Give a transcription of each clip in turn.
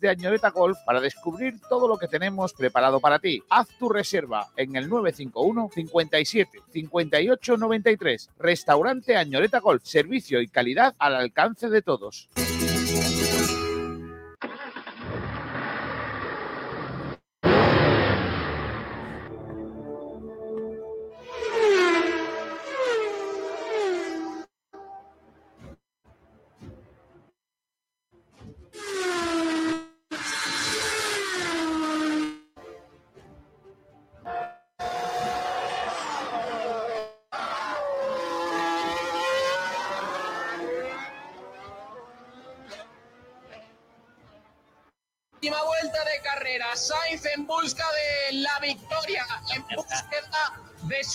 de Añoreta Golf para descubrir todo lo que tenemos preparado para ti. Haz tu reserva en el 951 57 58 93. Restaurante Añoreta Golf, servicio y calidad al alcance de todos.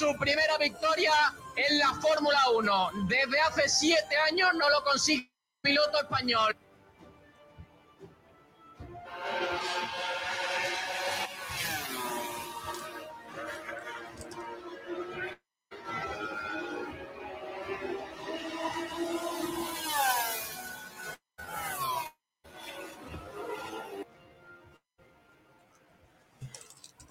Su primera victoria en la Fórmula 1. Desde hace siete años no lo consigue el piloto español.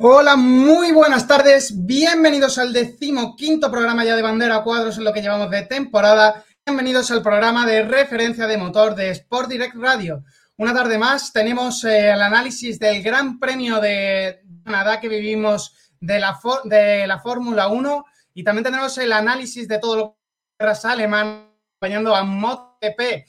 Hola, muy buenas tardes. Bienvenidos al decimoquinto programa ya de bandera cuadros en lo que llevamos de temporada. Bienvenidos al programa de referencia de motor de Sport Direct Radio. Una tarde más tenemos eh, el análisis del Gran Premio de Canadá que vivimos de la, de la Fórmula 1 y también tenemos el análisis de todo lo que es alemán acompañando a MotoGP.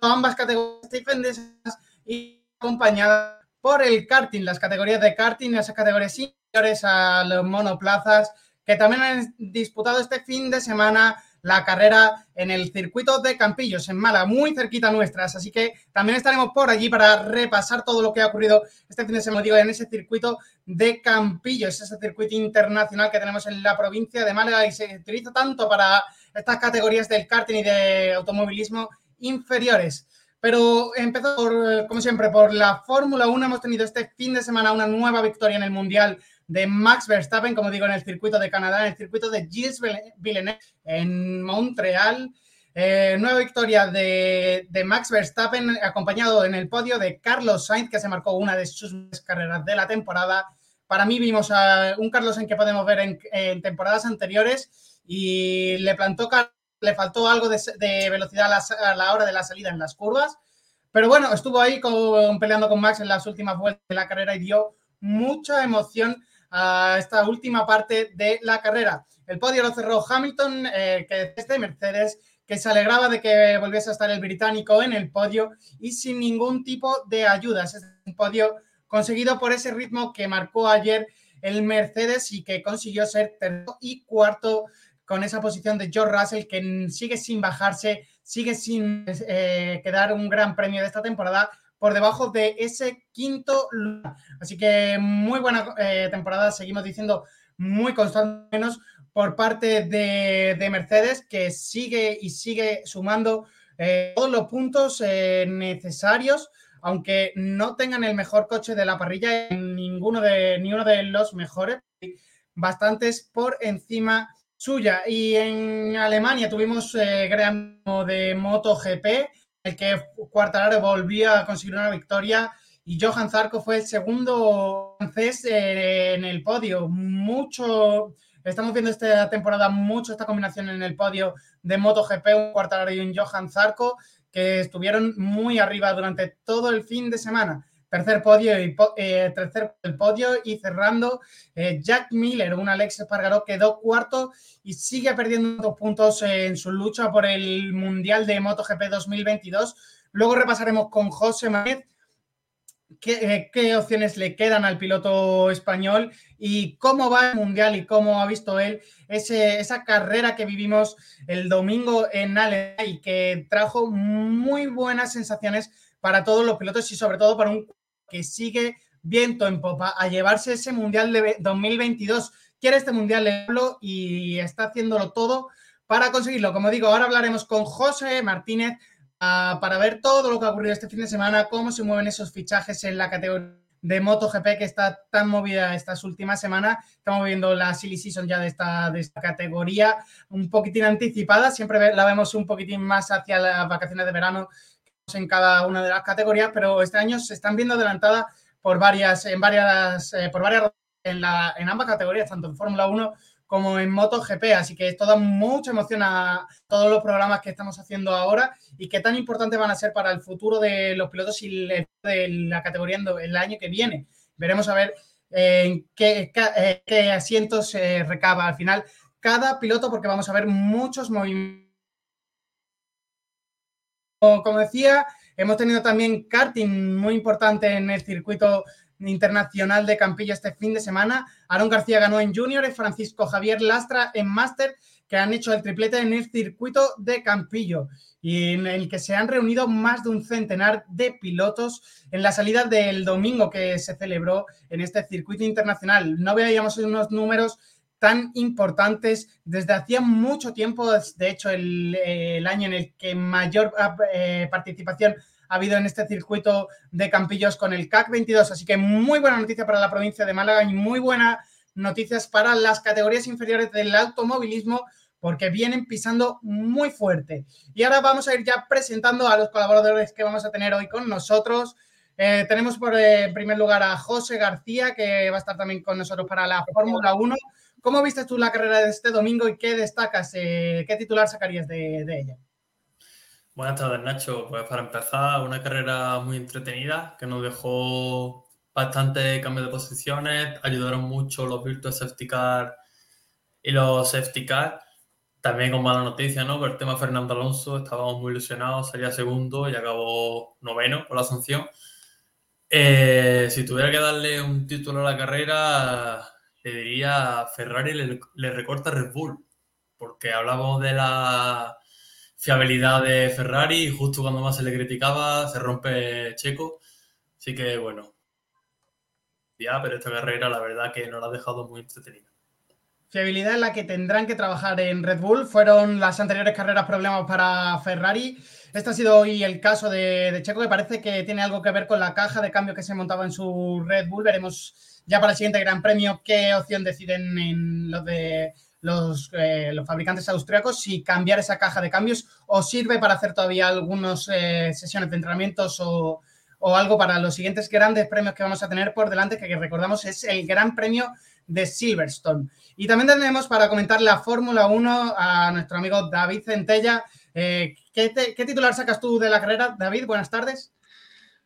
Ambas categorías y acompañada por el karting, las categorías de karting, esas categorías inferiores a los monoplazas, que también han disputado este fin de semana la carrera en el circuito de Campillos, en Mala, muy cerquita nuestras. Así que también estaremos por allí para repasar todo lo que ha ocurrido este fin de semana, digo, en ese circuito de Campillos, ese circuito internacional que tenemos en la provincia de Málaga y se utiliza tanto para estas categorías del karting y de automovilismo inferiores. Pero empezó, por, como siempre, por la Fórmula 1. Hemos tenido este fin de semana una nueva victoria en el Mundial de Max Verstappen, como digo, en el circuito de Canadá, en el circuito de Gilles Villeneuve en Montreal. Eh, nueva victoria de, Max Verstappen, acompañado en el podio de Carlos Sainz, que se marcó una de sus carreras de la temporada. Para mí vimos a un Carlos Sainz que podemos ver en, temporadas anteriores y le plantó le faltó algo de, velocidad a la, hora de la salida en las curvas. Pero bueno, estuvo ahí peleando con Max en las últimas vueltas de la carrera y dio mucha emoción a esta última parte de la carrera. El podio lo cerró Hamilton, eh, que es de Mercedes, que se alegraba de que volviese a estar el británico en el podio y sin ningún tipo de ayudas. Es un podio conseguido por ese ritmo que marcó ayer el Mercedes y que consiguió ser tercero y cuarto con esa posición de George Russell que sigue sin bajarse, sigue sin eh, quedar un gran premio de esta temporada por debajo de ese quinto lugar. Así que muy buena eh, temporada, seguimos diciendo muy constante menos por parte de, Mercedes, que sigue y sigue sumando eh, todos los puntos necesarios, aunque no tengan el mejor coche de la parrilla, ninguno de, ni uno de los mejores, bastantes por encima suya. Y en Alemania tuvimos eh, Gran de MotoGP, el que Quartararo volvía a conseguir una victoria y Johan Zarco fue el segundo francés eh, en el podio. Mucho, estamos viendo esta temporada mucho esta combinación en el podio de MotoGP, un Quartararo y un Johan Zarco, que estuvieron muy arriba durante todo el fin de semana tercer podio y eh, tercer el podio y cerrando eh, Jack Miller, un Alex Espargaró quedó cuarto y sigue perdiendo dos puntos en su lucha por el Mundial de MotoGP 2022. Luego repasaremos con José qué, eh, qué opciones le quedan al piloto español y cómo va el Mundial y cómo ha visto él ese, esa carrera que vivimos el domingo en Alemania y que trajo muy buenas sensaciones para todos los pilotos y sobre todo para un que sigue viento en popa a llevarse ese Mundial de 2022. Quiere este Mundial de y está haciéndolo todo para conseguirlo. Como digo, ahora hablaremos con José Martínez uh, para ver todo lo que ha ocurrido este fin de semana, cómo se mueven esos fichajes en la categoría de MotoGP que está tan movida estas últimas semanas. Estamos viendo la silly season ya de esta, de esta categoría un poquitín anticipada. Siempre la vemos un poquitín más hacia las vacaciones de verano en cada una de las categorías, pero este año se están viendo adelantadas por varias, en varias, eh, por varias en, la, en ambas categorías, tanto en Fórmula 1 como en MotoGP. Así que esto da mucha emoción a todos los programas que estamos haciendo ahora y que tan importantes van a ser para el futuro de los pilotos y de la categoría en el año que viene. Veremos a ver eh, en qué, eh, qué, asientos se recaba al final cada piloto, porque vamos a ver muchos movimientos. Como decía, hemos tenido también karting muy importante en el circuito internacional de Campillo este fin de semana. Aaron García ganó en Junior y Francisco Javier Lastra en Master, que han hecho el triplete en el circuito de Campillo y en el que se han reunido más de un centenar de pilotos en la salida del domingo que se celebró en este circuito internacional. No veíamos unos números tan importantes desde hacía mucho tiempo, de hecho el, año en el que mayor eh, participación ha habido en este circuito de Campillos con el CAC 22. Así que muy buena noticia para la provincia de Málaga y muy buenas noticias para las categorías inferiores del automovilismo porque vienen pisando muy fuerte. Y ahora vamos a ir ya presentando a los colaboradores que vamos a tener hoy con nosotros. Eh, tenemos por eh, primer lugar a José García, que va a estar también con nosotros para la Fórmula 1. ¿Cómo viste tú la carrera de este domingo y qué destacas, eh, qué titular sacarías de, ella? Buenas tardes, Nacho. Pues para empezar, una carrera muy entretenida que nos dejó bastante cambio de posiciones, ayudaron mucho los Virtual Safety Car y los Safety Car. También con mala noticia, ¿no? Por el tema de Fernando Alonso, estábamos muy ilusionados, salía segundo y acabó noveno por la sanción. Eh, si tuviera que darle un título a la carrera, le diría Ferrari le, le recorta Red Bull, porque hablamos de la fiabilidad de Ferrari y justo cuando más se le criticaba se rompe Checo. Así que bueno, ya, pero esta carrera la verdad que nos la ha dejado muy entretenida. Fiabilidad en la que tendrán que trabajar en Red Bull. Fueron las anteriores carreras problemas para Ferrari. Este ha sido hoy el caso de, de, Checo, que parece que tiene algo que ver con la caja de cambio que se montaba en su Red Bull. Veremos ya para el siguiente Gran Premio qué opción deciden en los de los, eh, los fabricantes austriacos si cambiar esa caja de cambios o sirve para hacer todavía algunas eh, sesiones de entrenamientos o, o, algo para los siguientes grandes premios que vamos a tener por delante, que, que recordamos es el Gran Premio de Silverstone. Y también tenemos para comentar la Fórmula 1 a nuestro amigo David Centella. Eh, ¿qué, te, ¿Qué titular sacas tú de la carrera, David? Buenas tardes.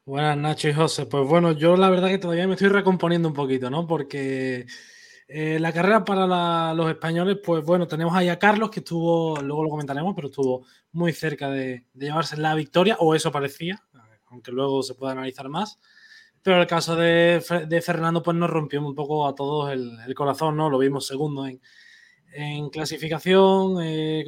Buenas, Nacho y José. Pues bueno, yo la verdad que todavía me estoy recomponiendo un poquito, ¿no? Porque eh, la carrera para la, los españoles, pues bueno, tenemos ahí a Carlos, que estuvo, luego lo comentaremos, pero estuvo muy cerca de, de llevarse la victoria, o eso parecía, aunque luego se puede analizar más. Pero el caso de, de Fernando, pues nos rompió un poco a todos el, el corazón, ¿no? Lo vimos segundo en, en clasificación, eh,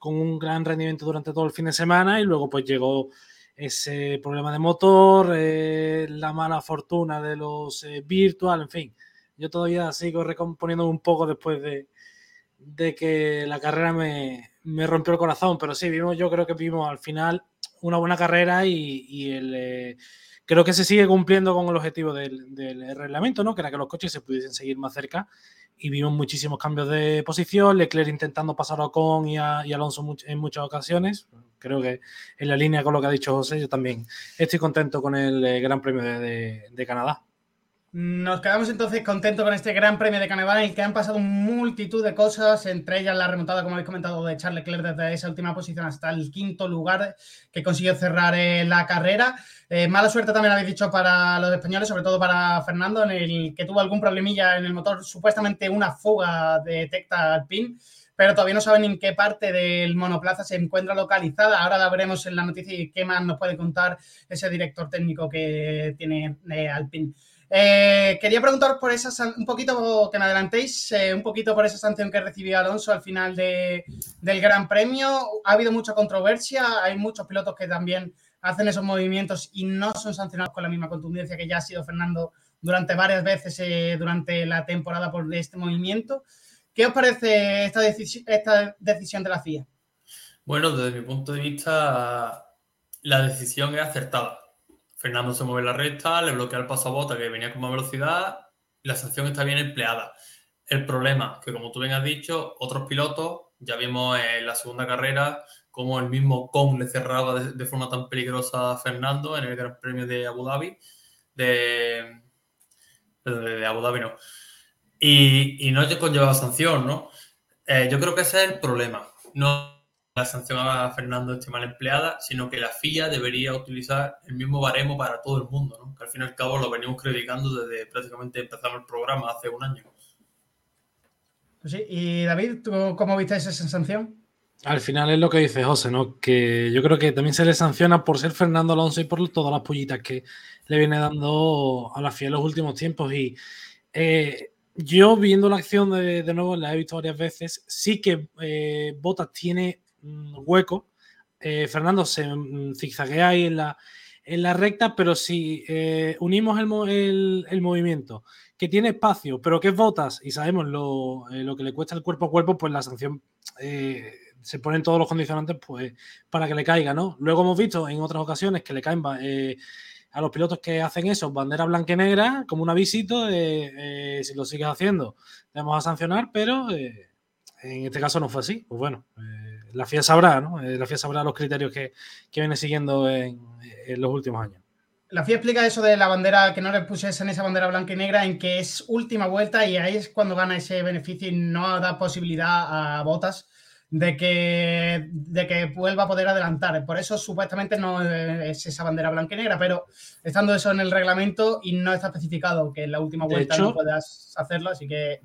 con un gran rendimiento durante todo el fin de semana, y luego pues llegó ese problema de motor, eh, la mala fortuna de los eh, virtual, en fin yo todavía sigo recomponiendo un poco después de, de que la carrera me, me, rompió el corazón, pero sí, vimos, yo creo que vimos al final una buena carrera y, y el, eh, creo que se sigue cumpliendo con el objetivo del, del, reglamento, ¿no? que era que los coches se pudiesen seguir más cerca y vimos muchísimos cambios de posición, Leclerc intentando pasar a Ocon y, a, Alonso en muchas ocasiones, creo que en la línea con lo que ha dicho José, yo también estoy contento con el eh, Gran Premio de Canadá. Nos quedamos entonces contentos con este Gran Premio de Canadá en el que han pasado multitud de cosas, entre ellas la remontada, como habéis comentado, de Charles Leclerc desde esa última posición hasta el quinto lugar que consiguió cerrar eh, la carrera. Eh, mala suerte también habéis dicho para los españoles, sobre todo para Fernando, en el que tuvo algún problemilla en el motor, supuestamente una fuga detecta al pin pero todavía no saben en qué parte del monoplaza se encuentra localizada. Ahora la veremos en la noticia y qué más nos puede contar ese director técnico que tiene eh, Alpine. Eh, quería preguntar por esa un poquito que me adelantéis, eh, un poquito por esa sanción que recibió Alonso al final de, del Gran Premio. Ha habido mucha controversia, hay muchos pilotos que también hacen esos movimientos y no son sancionados con la misma contundencia que ya ha sido Fernando durante varias veces eh, durante la temporada por este movimiento. ¿Qué os parece esta, esta decisión de la FIA? Bueno, desde mi punto de vista, la decisión es acertada Fernando se mueve la recta, le bloquea el paso a bota que venía con más velocidad la sanción está bien empleada. El problema que, como tú bien has dicho, otros pilotos, ya vimos en la segunda carrera cómo el mismo Kong le cerraba de, forma tan peligrosa a Fernando en el Gran Premio de Abu Dhabi, de, de, Abu Dhabi no, y, y no conllevaba sanción, ¿no? Eh, yo creo que ese es el problema. No la sanción a Fernando esté mal empleada, sino que la FIA debería utilizar el mismo baremo para todo el mundo, ¿no? Que al fin y al cabo lo venimos criticando desde prácticamente empezamos el programa hace un año. Pues sí, y David, ¿tú cómo viste esa sanción? Al final es lo que dice José, ¿no? Que yo creo que también se le sanciona por ser Fernando Alonso y por todas las pollitas que le viene dando a la FIA en los últimos tiempos. Y eh, yo viendo la acción de, de, nuevo, la he visto varias veces, sí que eh, Botas tiene hueco. Eh, Fernando se mm, zigzaguea ahí en la, en la recta, pero si eh, unimos el, el, movimiento que tiene espacio, pero que es botas y sabemos lo, eh, lo, que le cuesta el cuerpo a cuerpo, pues la sanción se ponen todos los condicionantes pues, para que le caiga, ¿no? Luego hemos visto en otras ocasiones que le caen a los pilotos que hacen eso, bandera blanca y negra, como un avisito si lo sigues haciendo, te vamos a sancionar, pero en este caso no fue así. Pues bueno, la FIA sabrá, ¿no? Eh, la FIA sabrá los criterios que, viene siguiendo en, los últimos años. La FIA explica eso de la bandera, que no le pusiesen esa bandera blanca y negra, en que es última vuelta y ahí es cuando gana ese beneficio y no da posibilidad a Botas de que, de que vuelva a poder adelantar. Por eso supuestamente no es esa bandera blanca y negra, pero estando eso en el reglamento y no está especificado que en la última vuelta no puedas hacerlo, así que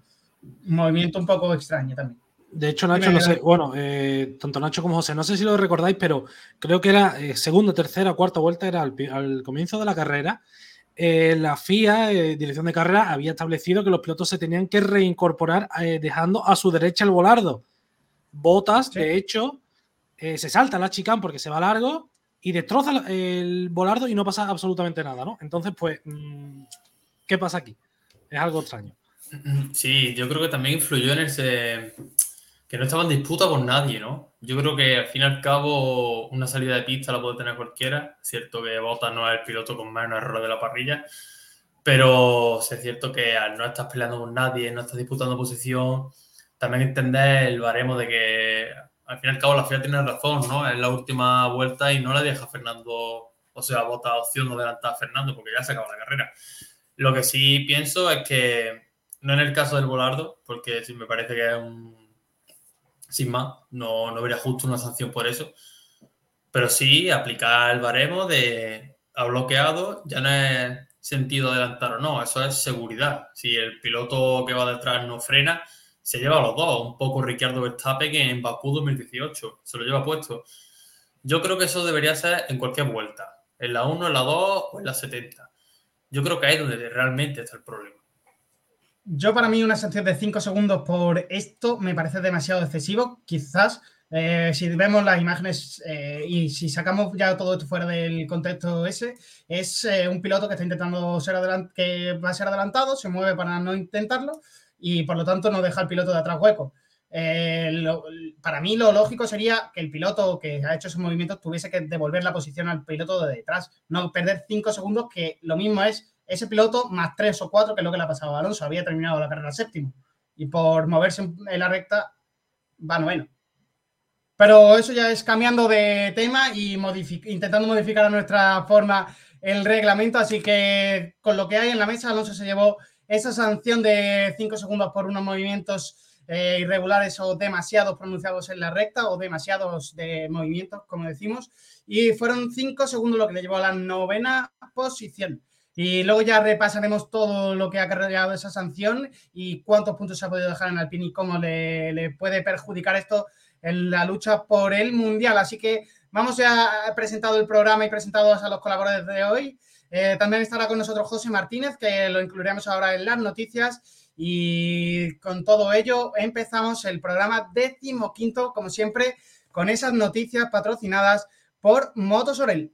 movimiento un poco extraño también. De hecho, Nacho, no sé, bueno, eh, tanto Nacho como José, no sé si lo recordáis, pero creo que era eh, segunda, tercera, cuarta vuelta, era al, comienzo de la carrera. Eh, la FIA, Dirección de Carrera, había establecido que los pilotos se tenían que reincorporar dejando a su derecha el volardo. Botas, de hecho, se salta la chicane porque se va largo y destroza el volardo y no pasa absolutamente nada, ¿no? Entonces, pues, mm, ¿qué pasa aquí? Es algo extraño. Sí, yo creo que también influyó en ese que no estaba en disputa con nadie, ¿no? Yo creo que al fin y al cabo una salida de pista la puede tener cualquiera. Es cierto que Bottas no es el piloto con menos errores de la parrilla, pero es cierto que al no estar peleando con nadie, no estás disputando posición, también entender el baremo de que al fin y al cabo la FIA tiene razón, ¿no? Es la última vuelta y no le deja Fernando, o sea, Bottas opción de adelantar a Fernando porque ya se acaba la carrera. Lo que sí pienso es que no en el caso del Volardo, porque sí me parece que es un sin más, no, no vería justo una sanción por eso. Pero sí aplicar el baremo de ha bloqueado, ya no es sentido adelantar o no, eso es seguridad. Si el piloto que va detrás no frena, se lleva a los dos. Un poco Ricardo Verstappen en Bakú 2018, se lo lleva puesto. Yo creo que eso debería ser en cualquier vuelta, en la 1, en la 2 o en la 70. Yo creo que ahí es donde realmente está el problema. Yo para mí una sanción de 5 segundos por esto me parece demasiado excesivo. Quizás eh, si vemos las imágenes eh, y si sacamos ya todo esto fuera del contexto ese, es eh, un piloto que está intentando ser adelante, que va a ser adelantado, se mueve para no intentarlo y por lo tanto no deja al piloto de atrás hueco. para mí lo lógico sería que el piloto que ha hecho esos movimientos tuviese que devolver la posición al piloto de detrás, no perder 5 segundos, que lo mismo es ese piloto más tres o cuatro, que es lo que le ha pasado a Alonso, había terminado la carrera séptimo. Y por moverse en la recta, va noveno. Pero eso ya es cambiando de tema y intentando modificar a nuestra forma el reglamento. Así que con lo que hay en la mesa, Alonso se llevó esa sanción de cinco segundos por unos movimientos eh, irregulares o demasiados pronunciados en la recta o demasiados de movimientos, como decimos. Y fueron cinco segundos lo que le llevó a la novena posición. Y luego ya repasaremos todo lo que ha cargado esa sanción y cuántos puntos se ha podido dejar en Alpine y cómo le, puede perjudicar esto en la lucha por el Mundial. Así que vamos ya presentado el programa y presentados a los colaboradores de hoy. Eh, también estará con nosotros José Martínez, que lo incluiremos ahora en las noticias. Y con todo ello empezamos el programa décimo quinto, como siempre, con esas noticias patrocinadas por Motosorel.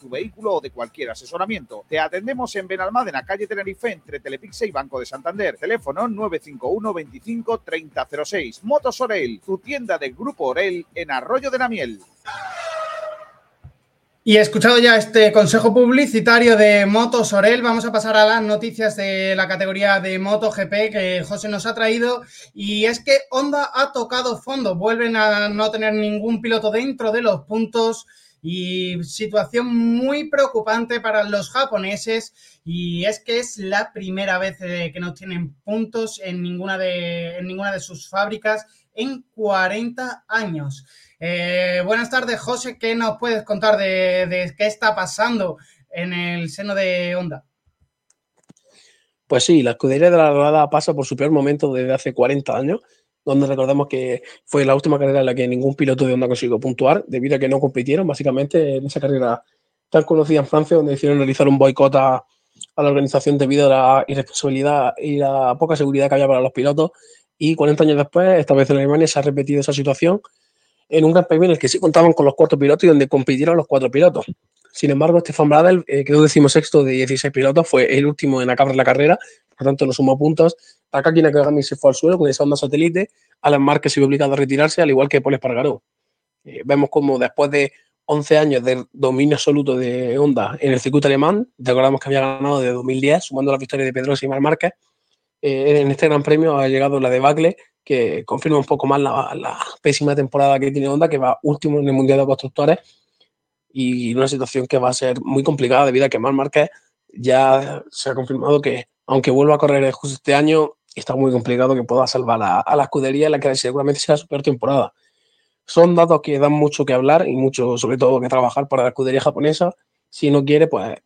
tu vehículo o de cualquier asesoramiento. Te atendemos en Benalmádena, calle Tenerife, entre Telepixe y Banco de Santander. Teléfono 951 25 3006. Motos Orel, tu tienda del Grupo Orel en Arroyo de la Miel. Y escuchado ya este consejo publicitario de Motos Orel, vamos a pasar a las noticias de la categoría de MotoGP que José nos ha traído. Y es que Honda ha tocado fondo, vuelven a no tener ningún piloto dentro de los puntos y situación muy preocupante para los japoneses y es que es la primera vez eh, que no tienen puntos en ninguna de, en ninguna de sus fábricas en 40 años. Eh, buenas tardes, José. ¿Qué nos puedes contar de, qué está pasando en el seno de Honda? Pues sí, la escudería de la Dorada pasa por su peor momento desde hace 40 años donde recordamos que fue la última carrera en la que ningún piloto de Honda consiguió puntuar, debido a que no compitieron, básicamente, en esa carrera tan conocida en Francia, donde decidieron realizar un boicot a, a, la organización debido a la irresponsabilidad y la poca seguridad que había para los pilotos. Y 40 años después, esta vez en Alemania, se ha repetido esa situación en un gran premio en el que sí contaban con los cuatro pilotos y donde compitieron los cuatro pilotos. Sin embargo, Stefan Bradel eh, quedó decimosexto de 16 pilotos, fue el último en acabar la carrera, por tanto no sumó puntos. Takaki Nakagami se fue al suelo con esa onda satélite, Alan Marquez se vio obligado a retirarse, al igual que Paul Espargaró. Eh, vemos como después de 11 años de dominio absoluto de Honda en el circuito alemán, recordamos que había ganado de 2010, sumando la victoria de Pedro y Mar Márquez, eh, en este gran premio ha llegado la debacle que confirma un poco más la, la, pésima temporada que tiene Honda, que va último en el Mundial de Constructores y una situación que va a ser muy complicada debido a que Mar Márquez ya se ha confirmado que, aunque vuelva a correr justo este año, está muy complicado que pueda salvar a, la escudería en la que seguramente será su peor temporada. Son datos que dan mucho que hablar y mucho, sobre todo, que trabajar para la escudería japonesa. Si no ere pues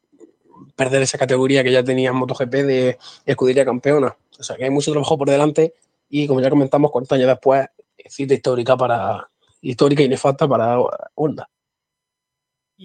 perder esa categoría que ya tenía en MotoGP de escudería campeona. O sea que hay mucho trabajo por delante y como ya comentamos, 40 años después, cita histórica para histórica y nefasta para Honda.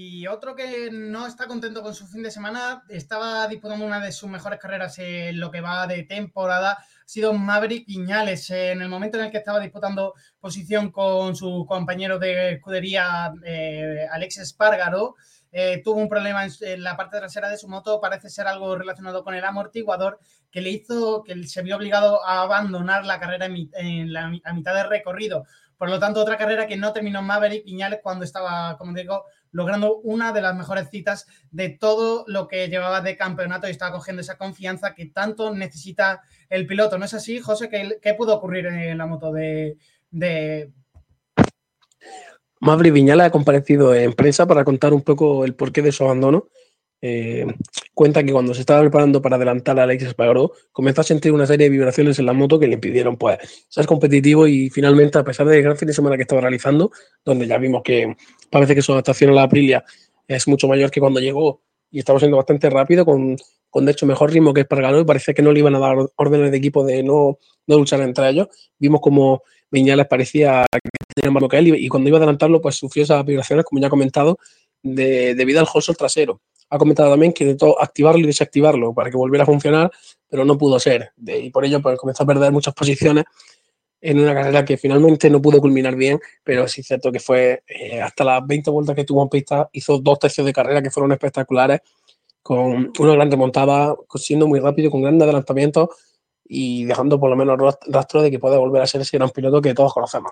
Y otro que no está contento con su fin de semana, estaba disputando una de sus mejores carreras en lo que va de temporada, ha sido Maverick Viñales. En el momento en el que estaba disputando posición con su compañero de escudería, eh, Alex Espargaro, eh, tuvo un problema en, la parte trasera de su moto, parece ser algo relacionado con el amortiguador, que le hizo que se vio obligado a abandonar la carrera en, la, a mitad del recorrido. Por lo tanto, otra carrera que no terminó Maverick Viñales cuando estaba, como digo, logrando una de las mejores citas de todo lo que llevaba de campeonato y estaba cogiendo esa confianza que tanto necesita el piloto. ¿No es así, José? ¿Qué, pudo ocurrir en la moto de, de... Maverick Viñales ha comparecido en prensa para contar un poco el porqué de su abandono. Eh, cuenta que cuando se estaba preparando para adelantar a Alex Espargaró, comenzó a sentir una serie de vibraciones en la moto que le impidieron pues, ser competitivo y finalmente, a pesar del gran fin de semana que estaba realizando, donde ya vimos que parece que su adaptación a la Aprilia es mucho mayor que cuando llegó y estaba siendo bastante rápido, con, con de hecho mejor ritmo que Espargaró y parece que no le iban a dar órdenes de equipo de no, no luchar entre ellos. Vimos como Viñales parecía que tenía más que él y, cuando iba a adelantarlo pues sufrió esas vibraciones, como ya he comentado, de, debido al holster trasero ha comentado también que intentó activarlo y desactivarlo para que volviera a funcionar, pero no pudo ser. Y por ello pues, comenzó a perder muchas posiciones en una carrera que finalmente no pudo culminar bien, pero sí es cierto que fue eh, hasta las 20 vueltas que tuvo en pista, hizo dos tercios de carrera que fueron espectaculares, con una gran remontada, siendo muy rápido, con grandes adelantamientos y dejando por lo menos rastro de que puede volver a ser ese gran piloto que todos conocemos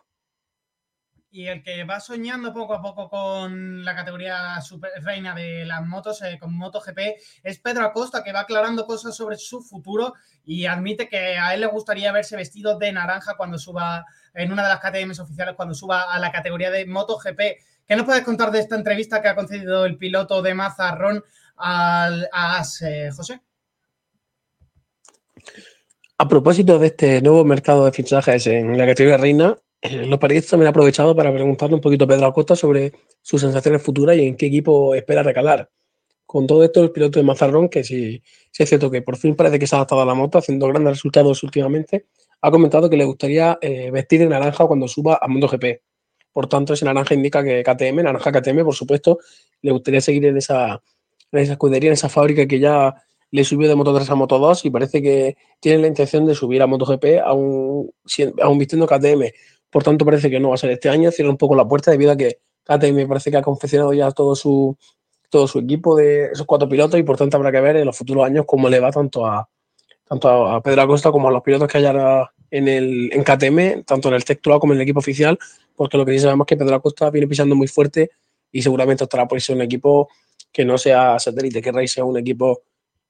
y el que va soñando poco a poco con la categoría super reina de las motos, eh, con MotoGP, es Pedro Acosta, que va aclarando cosas sobre su futuro y admite que a él le gustaría verse vestido de naranja cuando suba en una de las KTMs oficiales, cuando suba a la categoría de MotoGP. ¿Qué nos puedes contar de esta entrevista que ha concedido el piloto de Mazarrón al, a AS, eh, José? A propósito de este nuevo mercado de fichajes en la categoría reina, los periodistas también han aprovechado para preguntarle un poquito a Pedro Acosta sobre sus sensaciones futuras y en qué equipo espera recalar. con todo esto, el piloto de Mazarrón, que sí, sí, es cierto que por fin parece que se ha adaptado a la moto, haciendo grandes resultados últimamente, ha comentado que le gustaría eh, vestir de naranja cuando suba a MotoGP. Por tanto, ese naranja indica que KTM, naranja KTM, por supuesto, le gustaría seguir en esa, en esa escudería, en esa fábrica que ya le subió de Moto 3 a Moto 2 y parece que tiene la intención de subir a MotoGP aún, aún vistiendo KTM. Por tanto, parece que no va a ser este año, cierra un poco la puerta debido a que KTM parece que ha confeccionado ya todo su, todo su equipo de esos cuatro pilotos y por tanto habrá que ver en los futuros años cómo le va tanto a, tanto a Pedro Acosta como a los pilotos que haya en, el, en KTM, tanto en el textual como en el equipo oficial, porque lo que sí sabemos es que Pedro Acosta viene pisando muy fuerte y seguramente estará por ser un equipo que no sea satélite, que Rey sea un equipo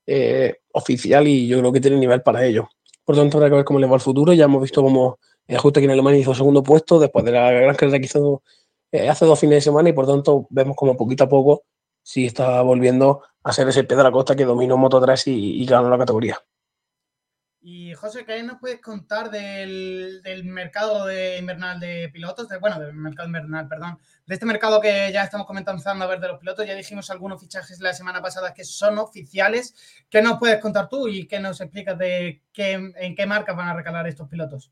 eh, oficial y yo creo que tiene nivel para ello. Por tanto, habrá que ver cómo le va el futuro. Ya hemos visto cómo justo aquí en Alemania hizo segundo puesto después de la gran carrera que hizo eh, hace dos fines de semana y por tanto vemos como poquito a poco sí está volviendo a ser ese Pedro Acosta que dominó Moto 3 y, ganó la categoría. Y José, ¿qué nos puedes contar del, mercado invernal de pilotos? bueno, del mercado invernal, perdón. De este mercado que ya estamos comenzando a ver de los pilotos. Ya dijimos algunos fichajes la semana pasada que son oficiales. ¿Qué nos puedes contar tú y qué nos explicas de qué, en qué marcas van a recalar estos pilotos?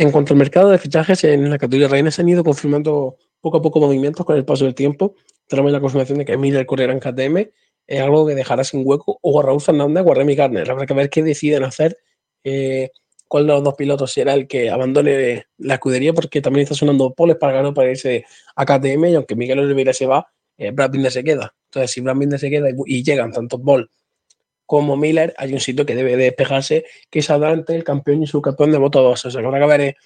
En cuanto al mercado de fichajes, en la categoría reina se han ido confirmando poco a poco movimientos con el paso del tiempo tenemos la confirmación de que Miller correrá en KTM, es algo que dejará sin hueco, o a Raúl Fernández o a Remy Gardner. Habrá que ver qué deciden hacer, eh, cuál de los dos pilotos será el que abandone la escudería, porque también está sonando Paul Espargaro para irse a KTM, y aunque Miguel Oliveira se va, eh, Brad Binder se queda. Entonces, si Brad Binder se queda y, llegan tanto Paul como Miller, hay un sitio que debe despejarse, que es adelante el campeón y subcampeón de Moto 2. O sea, habrá que ver eh,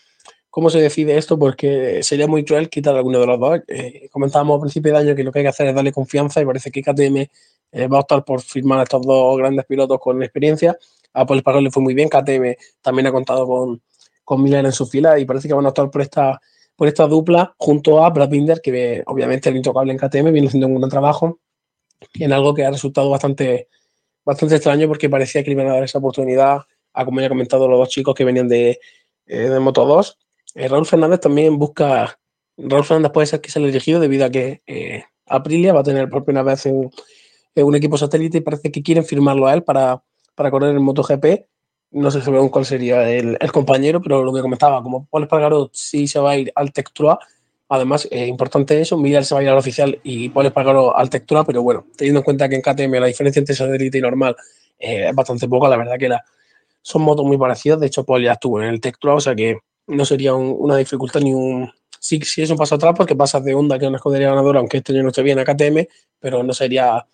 cómo se decide esto, porque sería muy cruel quitar alguno de los dos. Eh, comentábamos a principio de año que lo que hay que hacer es darle confianza y parece que KTM eh, va a optar por firmar a estos dos grandes pilotos con experiencia. A Paul Espargaro le fue muy bien, KTM también ha contado con, con Miller en su fila y parece que van a optar por esta, por esta dupla junto a Brad Binder, que obviamente el intocable en KTM viene haciendo un gran trabajo en algo que ha resultado bastante, bastante extraño porque parecía que le iban a dar esa oportunidad a, como ya comentado, los dos chicos que venían de, eh, de Moto 2 eh, Raúl Fernández también busca. Raúl Fernández puede ser que sea el elegido debido a que eh, Aprilia va a tener por primera vez un, un, equipo satélite y parece que quieren firmarlo a él para, para correr en MotoGP. No sé aún cuál sería el, el, compañero, pero lo que comentaba, como Paul Espargaro sí se va a ir al Textura, además, es importante eso, Miguel se va a ir al oficial y Paul Espargaro al Textura, pero bueno, teniendo en cuenta que en KTM la diferencia entre satélite y normal eh, es bastante poca, la verdad que la, son motos muy parecidas, de hecho Paul ya estuvo en el Textura, o sea que no sería una dificultad ni un... Sí, sí es un paso atrás porque pasas de Honda, que es una escudería ganadora, aunque este año no esté bien a KTM, pero no sería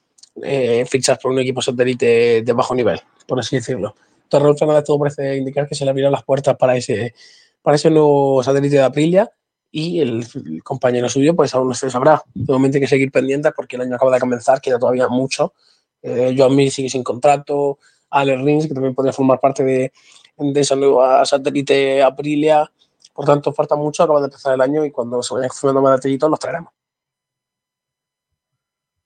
eh, fichar por un equipo satélite de bajo nivel, por así decirlo. Entonces, Fernández todo parece indicar que se le abrirán las puertas para ese, para ese nuevo satélite de Aprilia y el, compañero suyo, pues aún no se sabrá. De momento hay que seguir pendientes porque el año acaba de comenzar, queda todavía mucho. Eh, Joan Mir sigue sin contrato, Alex Rins, que también podría formar parte de, de esa nueva satélite Aprilia. Por tanto, falta mucho, acaba de empezar el año y cuando se vayan confirmando más detallitos los traeremos.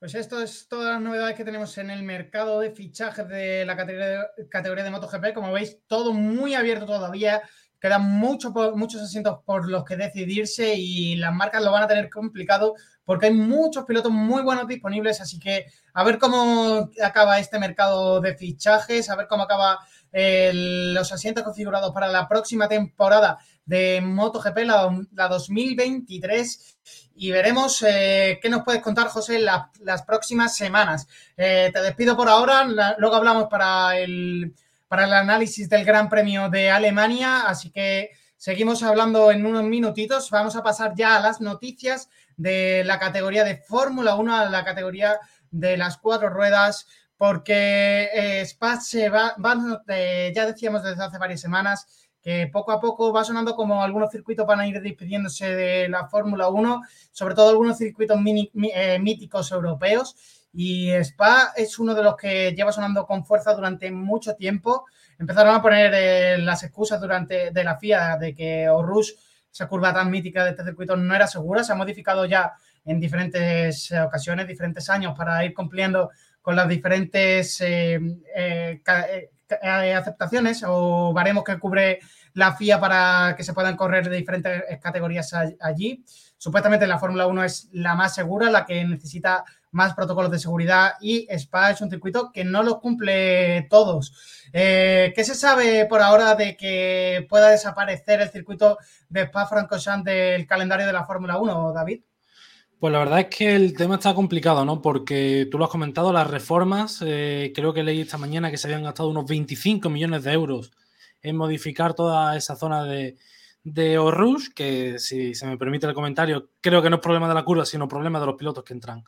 Pues esto es todas las novedades que tenemos en el mercado de fichajes de la categoría de, categoría de MotoGP. Como veis, todo muy abierto todavía. Quedan mucho, muchos asientos por los que decidirse y las marcas lo van a tener complicado porque hay muchos pilotos muy buenos disponibles. Así que a ver cómo acaba este mercado de fichajes, a ver cómo acaba los asientos configurados para la próxima temporada de MotoGP, la, la 2023. Y veremos eh, qué nos puedes contar, José, las próximas semanas. Eh, te despido por ahora, luego hablamos para el, para el análisis del Gran Premio de Alemania, así que seguimos hablando en unos minutitos. Vamos a pasar ya a las noticias de la categoría de Fórmula 1, a la categoría de las cuatro ruedas porque eh, se va, eh, ya decíamos desde hace varias semanas que poco a poco va sonando como algunos circuitos van a ir despidiéndose de la Fórmula 1, sobre todo algunos circuitos eh, míticos europeos. Y Spa es uno de los que lleva sonando con fuerza durante mucho tiempo. Empezaron a poner las excusas durante de la FIA de que Orush, esa curva tan mítica de este circuito, no era segura. Se ha modificado ya en diferentes ocasiones, diferentes años, para ir cumpliendo con las diferentes eh, eh, eh, aceptaciones o baremos que cubre la FIA para que se puedan correr de diferentes categorías allí. Supuestamente la Fórmula 1 es la más segura, la que necesita más protocolos de seguridad y Spa es un circuito que no los cumple todos. Eh, ¿Qué se sabe por ahora de que pueda desaparecer el circuito de Spa-Francorchamps del calendario de la Fórmula 1, David? Pues la verdad es que el tema está complicado, ¿no? Porque tú lo has comentado, las reformas, eh, creo que leí esta mañana que se habían gastado unos 25 millones de euros en modificar toda esa zona de, de que si se me permite el comentario, creo que no es problema de la curva, sino problema de los pilotos que entran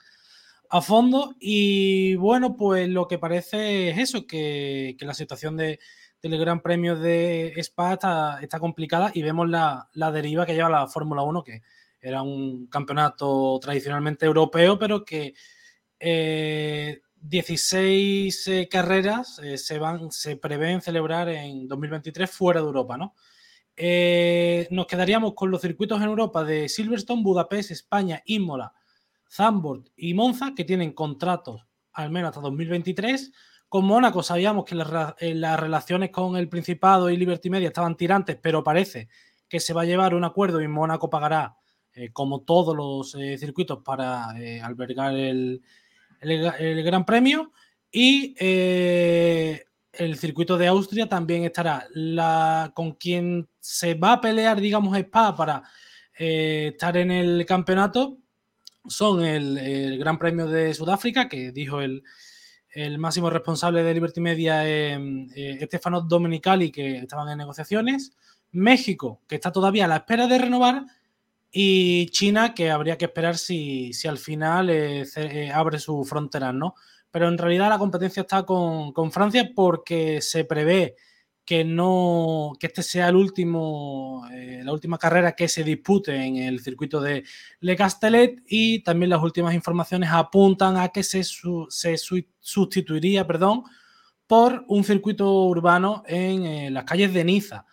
a fondo. Y bueno, pues lo que parece es eso, que, la situación de, del Gran Premio de Spa está, complicada y vemos la, deriva que lleva la Fórmula 1, que era un campeonato tradicionalmente europeo, pero que 16 eh, eh, carreras eh, se, van, se prevén celebrar en 2023 fuera de Europa, ¿no? Eh, nos quedaríamos con los circuitos en Europa de Silverstone, Budapest, España, Imola, Zandvoort y Monza, que tienen contratos al menos hasta 2023. Con Mónaco sabíamos que eh, las, relaciones con el Principado y Liberty Media estaban tirantes, pero parece que se va a llevar un acuerdo y Mónaco pagará, eh, como todos los circuitos, para albergar el, Gran Premio. Y el circuito de Austria también estará. Con quien se va a pelear, digamos, Spa para eh, estar en el campeonato son el, Gran Premio de Sudáfrica, que dijo el, máximo responsable de Liberty Media, eh, eh, Estefano Domenicali, que estaban en negociaciones. México, que está todavía a la espera de renovar. Y China, que habría que esperar si, si al final abre su frontera, ¿no? pero en realidad la competencia está con, Francia porque se prevé que no que este sea el último eh, la última carrera que se dispute en el circuito de Le Castellet y también las últimas informaciones apuntan a que se, se sustituiría perdón por un circuito urbano en eh, las calles de Niza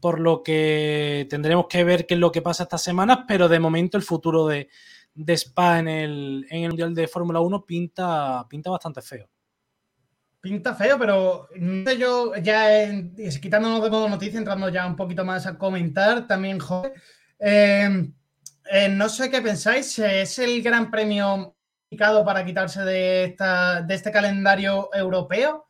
por lo que tendremos que ver qué es lo que pasa estas semanas pero de momento el futuro de, de Spa en el, en el Mundial de Fórmula 1 pinta, pinta bastante feo. Pinta feo, pero yo ya quitándonos de modo noticia, entrando ya un poquito más a comentar, también, joder, em, eh, no sé qué pensáis, ¿es el gran premio indicado para quitarse de, esta, este calendario europeo?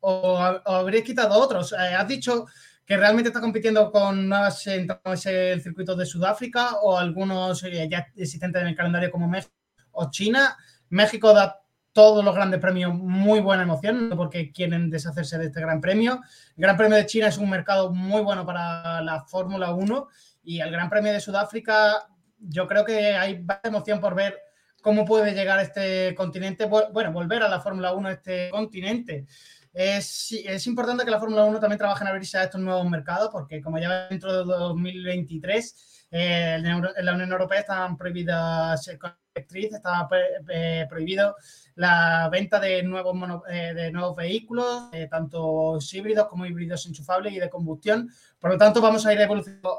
¿O, habréis quitado otros? Eh, has dicho que realmente está compitiendo con nuevas entradas el circuito de Sudáfrica o algunos eh, ya existentes en el calendario como México o China. México da todos los grandes premios muy buena emoción, porque quieren deshacerse de este gran premio. El Gran Premio de China es un mercado muy bueno para la Fórmula 1 y el Gran Premio de Sudáfrica, yo creo que hay bastante emoción por ver cómo puede llegar este continente, bueno, volver a la Fórmula 1 este continente. Es, es, importante que la Fórmula 1 también trabaje en abrirse a estos nuevos mercados, porque como ya dentro de 2023, eh, en la Unión Europea están prohibidas eh, prohibido la venta de nuevos, eh, de nuevos vehículos, tanto híbridos como híbridos enchufables y de combustión. Por lo tanto, vamos a ir evolucionando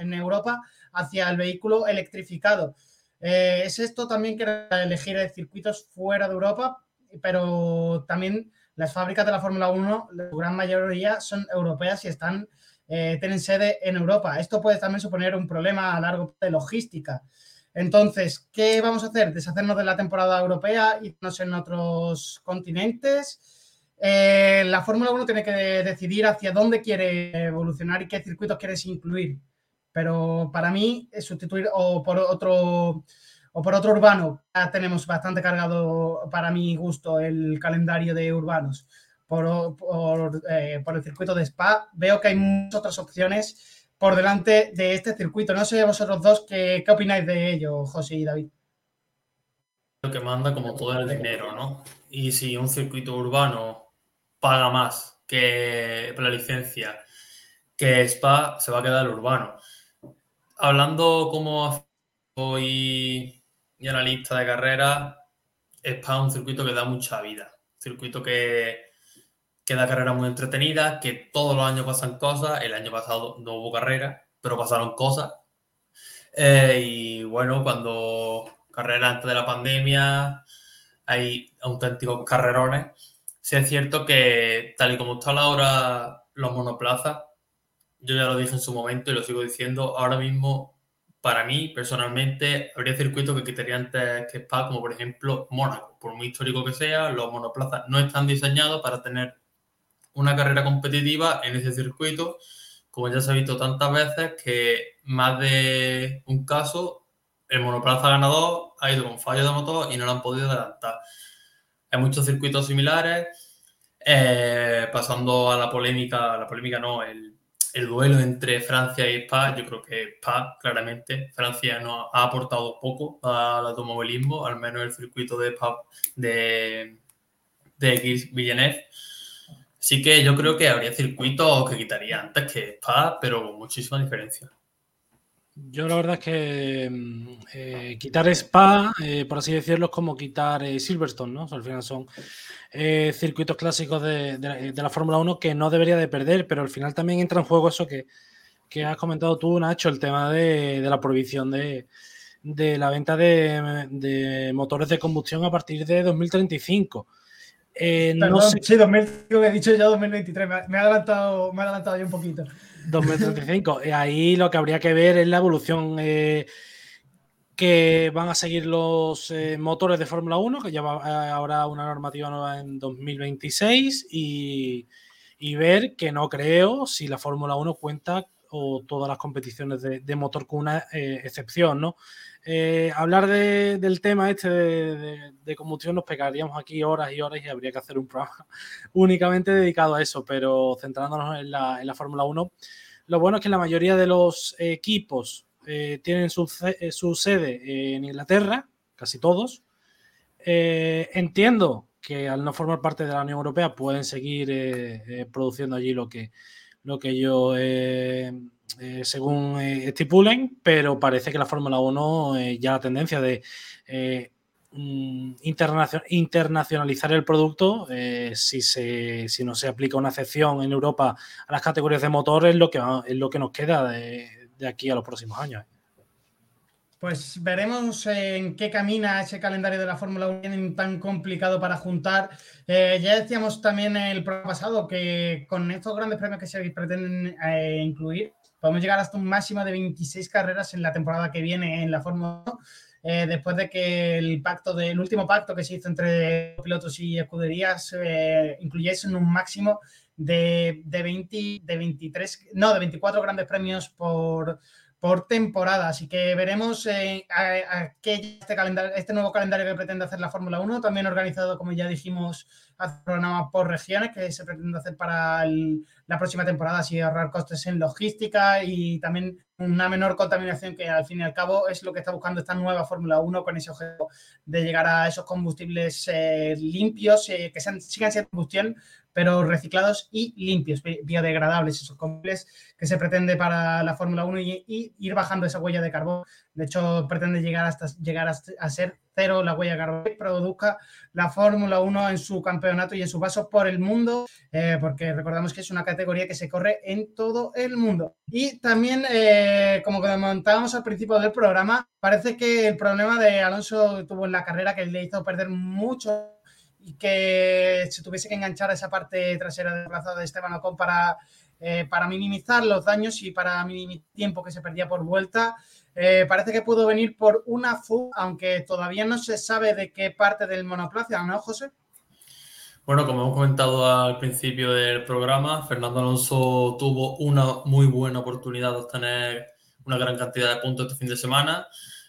en Europa hacia el vehículo electrificado. es esto también que elegir circuitos fuera de Europa, pero también las fábricas de la Fórmula 1, la gran mayoría son europeas y están, eh, tienen sede en Europa. Esto puede también suponer un problema a largo de logística. Entonces, ¿qué vamos a hacer? Deshacernos de la temporada europea, irnos en otros continentes. Eh, la Fórmula 1 tiene que decidir hacia dónde quiere evolucionar y qué circuitos quieres incluir. Pero para mí, sustituir o por otro o por otro urbano, ya tenemos bastante cargado para mi gusto el calendario de urbanos. Por, por, eh, el circuito de Spa, veo que hay muchas otras opciones por delante de este circuito. No sé vosotros dos qué, qué opináis de ello, José y David. Lo que manda como todo el dinero, ¿no? Y si un circuito urbano paga más que la licencia que Spa, se va a quedar el urbano. Hablando como hoy y analista de carrera, es para un circuito que da mucha vida. Circuito que, que da carreras muy entretenidas, que todos los años pasan cosas. El año pasado no hubo carrera, pero pasaron cosas. Eh, y bueno, cuando carrera antes de la pandemia, hay auténticos carrerones. Sí es cierto que tal y como está ahora los monoplazas, yo ya lo dije en su momento y lo sigo diciendo, ahora mismo para mí, personalmente, habría circuitos que quitaría antes que Spa, como por ejemplo Mónaco. Por muy histórico que sea, los monoplazas no están diseñados para tener una carrera competitiva en ese circuito, como ya se ha visto tantas veces que más de un caso, el monoplaza ganador ha ido con fallo de motor y no lo han podido adelantar. Hay muchos circuitos similares, eh, pasando a la polémica, la polémica no, el el duelo entre Francia y Spa, yo creo que Spa, claramente, Francia no ha aportado poco al automovilismo, al menos el circuito de Spa de, de X Villeneuve. Así que yo creo que habría circuitos que quitaría antes que Spa, pero con muchísima diferencia. Yo la verdad es que mm, eh, quitar Spa, eh, por así decirlo, es como quitar eh, Silverstone, ¿no? al final son circuitos clásicos de, la, Fórmula 1 que no debería de perder, pero al final también entra en juego eso que, has comentado tú, Nacho, el tema de, la prohibición de, la venta de, motores de combustión a partir de 2035. No sé... Sí, 2035, he dicho ya 2023, me, ha adelantado, me ha adelantado yo un poquito. 2035. Ahí lo que habría que ver es la evolución eh, que van a seguir los eh, motores de Fórmula 1, que ya va, habrá una normativa nueva en 2026, y, ver que no creo si la Fórmula 1 cuenta o todas las competiciones de, motor con una eh, excepción, ¿no? Eh, hablar del tema este de, combustión nos pegaríamos aquí horas y horas y habría que hacer un programa únicamente dedicado a eso, pero centrándonos en la, Fórmula 1, lo bueno es que la mayoría de los equipos eh, tienen su, eh, su, sede en Inglaterra, casi todos. entiendo que al no formar parte de la Unión Europea pueden seguir produciendo allí lo que, lo que yo eh, según eh, estipulen, pero parece que la Fórmula 1 eh, ya la tendencia de mm, internacionalizar el producto, si, se, si no se aplica una excepción en Europa a las categorías de motor, es lo que, es lo que nos queda de, aquí a los próximos años. Pues veremos en qué camina ese calendario de la Fórmula 1 tan complicado para juntar. ya decíamos también el programa pasado que con estos grandes premios que se pretenden incluir, podemos llegar hasta un máximo de 26 carreras en la temporada que viene en la Fórmula 1. Eh, después de que el pacto del último pacto que se hizo entre pilotos y escuderías eh, incluyese un máximo de, de, 20, de 23, no, de 24 grandes premios por, por temporada. Así que veremos eh, qué este, este nuevo calendario que pretende hacer la Fórmula 1, también organizado, como ya dijimos, programa por regiones que se pretende hacer para la próxima temporada, así ahorrar costes en logística y también una menor contaminación que al fin y al cabo es lo que está buscando esta nueva Fórmula 1 con ese objetivo de llegar a esos combustibles eh, limpios eh, que sigan siendo combustión, pero reciclados y limpios, biodegradables, esos combustibles que se pretende para la Fórmula 1 y, ir bajando esa huella de carbón. De hecho, pretende llegar hasta llegar a, ser cero la huella de carbón que produzca la Fórmula 1 en su campeonato y en su paso por el mundo, eh, porque recordamos que es una categoría que se corre en todo el mundo. Y también, eh, como comentábamos al principio del programa, parece que el problema de Alonso tuvo en la carrera que le hizo perder mucho que se tuviese que enganchar a esa parte trasera del brazo de Esteban Ocon para, eh, para minimizar los daños y para minimizar el tiempo que se perdía por vuelta. Eh, parece que pudo venir por una fuga, aunque todavía no se sabe de qué parte del monoplaza, ¿no, José? Bueno, como hemos comentado al principio del programa, Fernando Alonso tuvo una muy buena oportunidad de obtener una gran cantidad de puntos este fin de semana,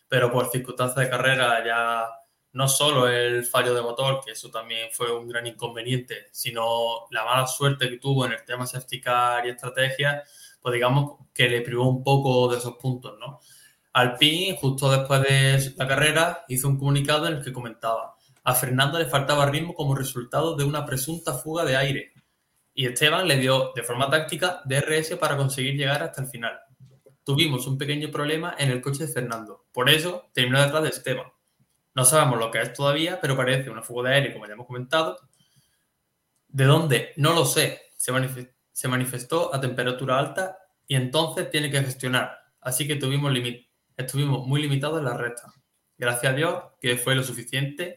pero por circunstancias de carrera ya no solo el fallo de motor, que eso también fue un gran inconveniente, sino la mala suerte que tuvo en el tema safety car y estrategia, pues digamos que le privó un poco de esos puntos, ¿no? Alpine, justo después de la carrera, hizo un comunicado en el que comentaba, a Fernando le faltaba ritmo como resultado de una presunta fuga de aire, y Esteban le dio de forma táctica DRS para conseguir llegar hasta el final. Tuvimos un pequeño problema en el coche de Fernando, por eso terminó detrás de Esteban no sabemos lo que es todavía, pero parece una fuga de aire, como ya hemos comentado. ¿De dónde? No lo sé. Se, manifestó a temperatura alta y entonces tiene que gestionar. Así que tuvimos estuvimos muy limitados en la recta. Gracias a Dios que fue lo suficiente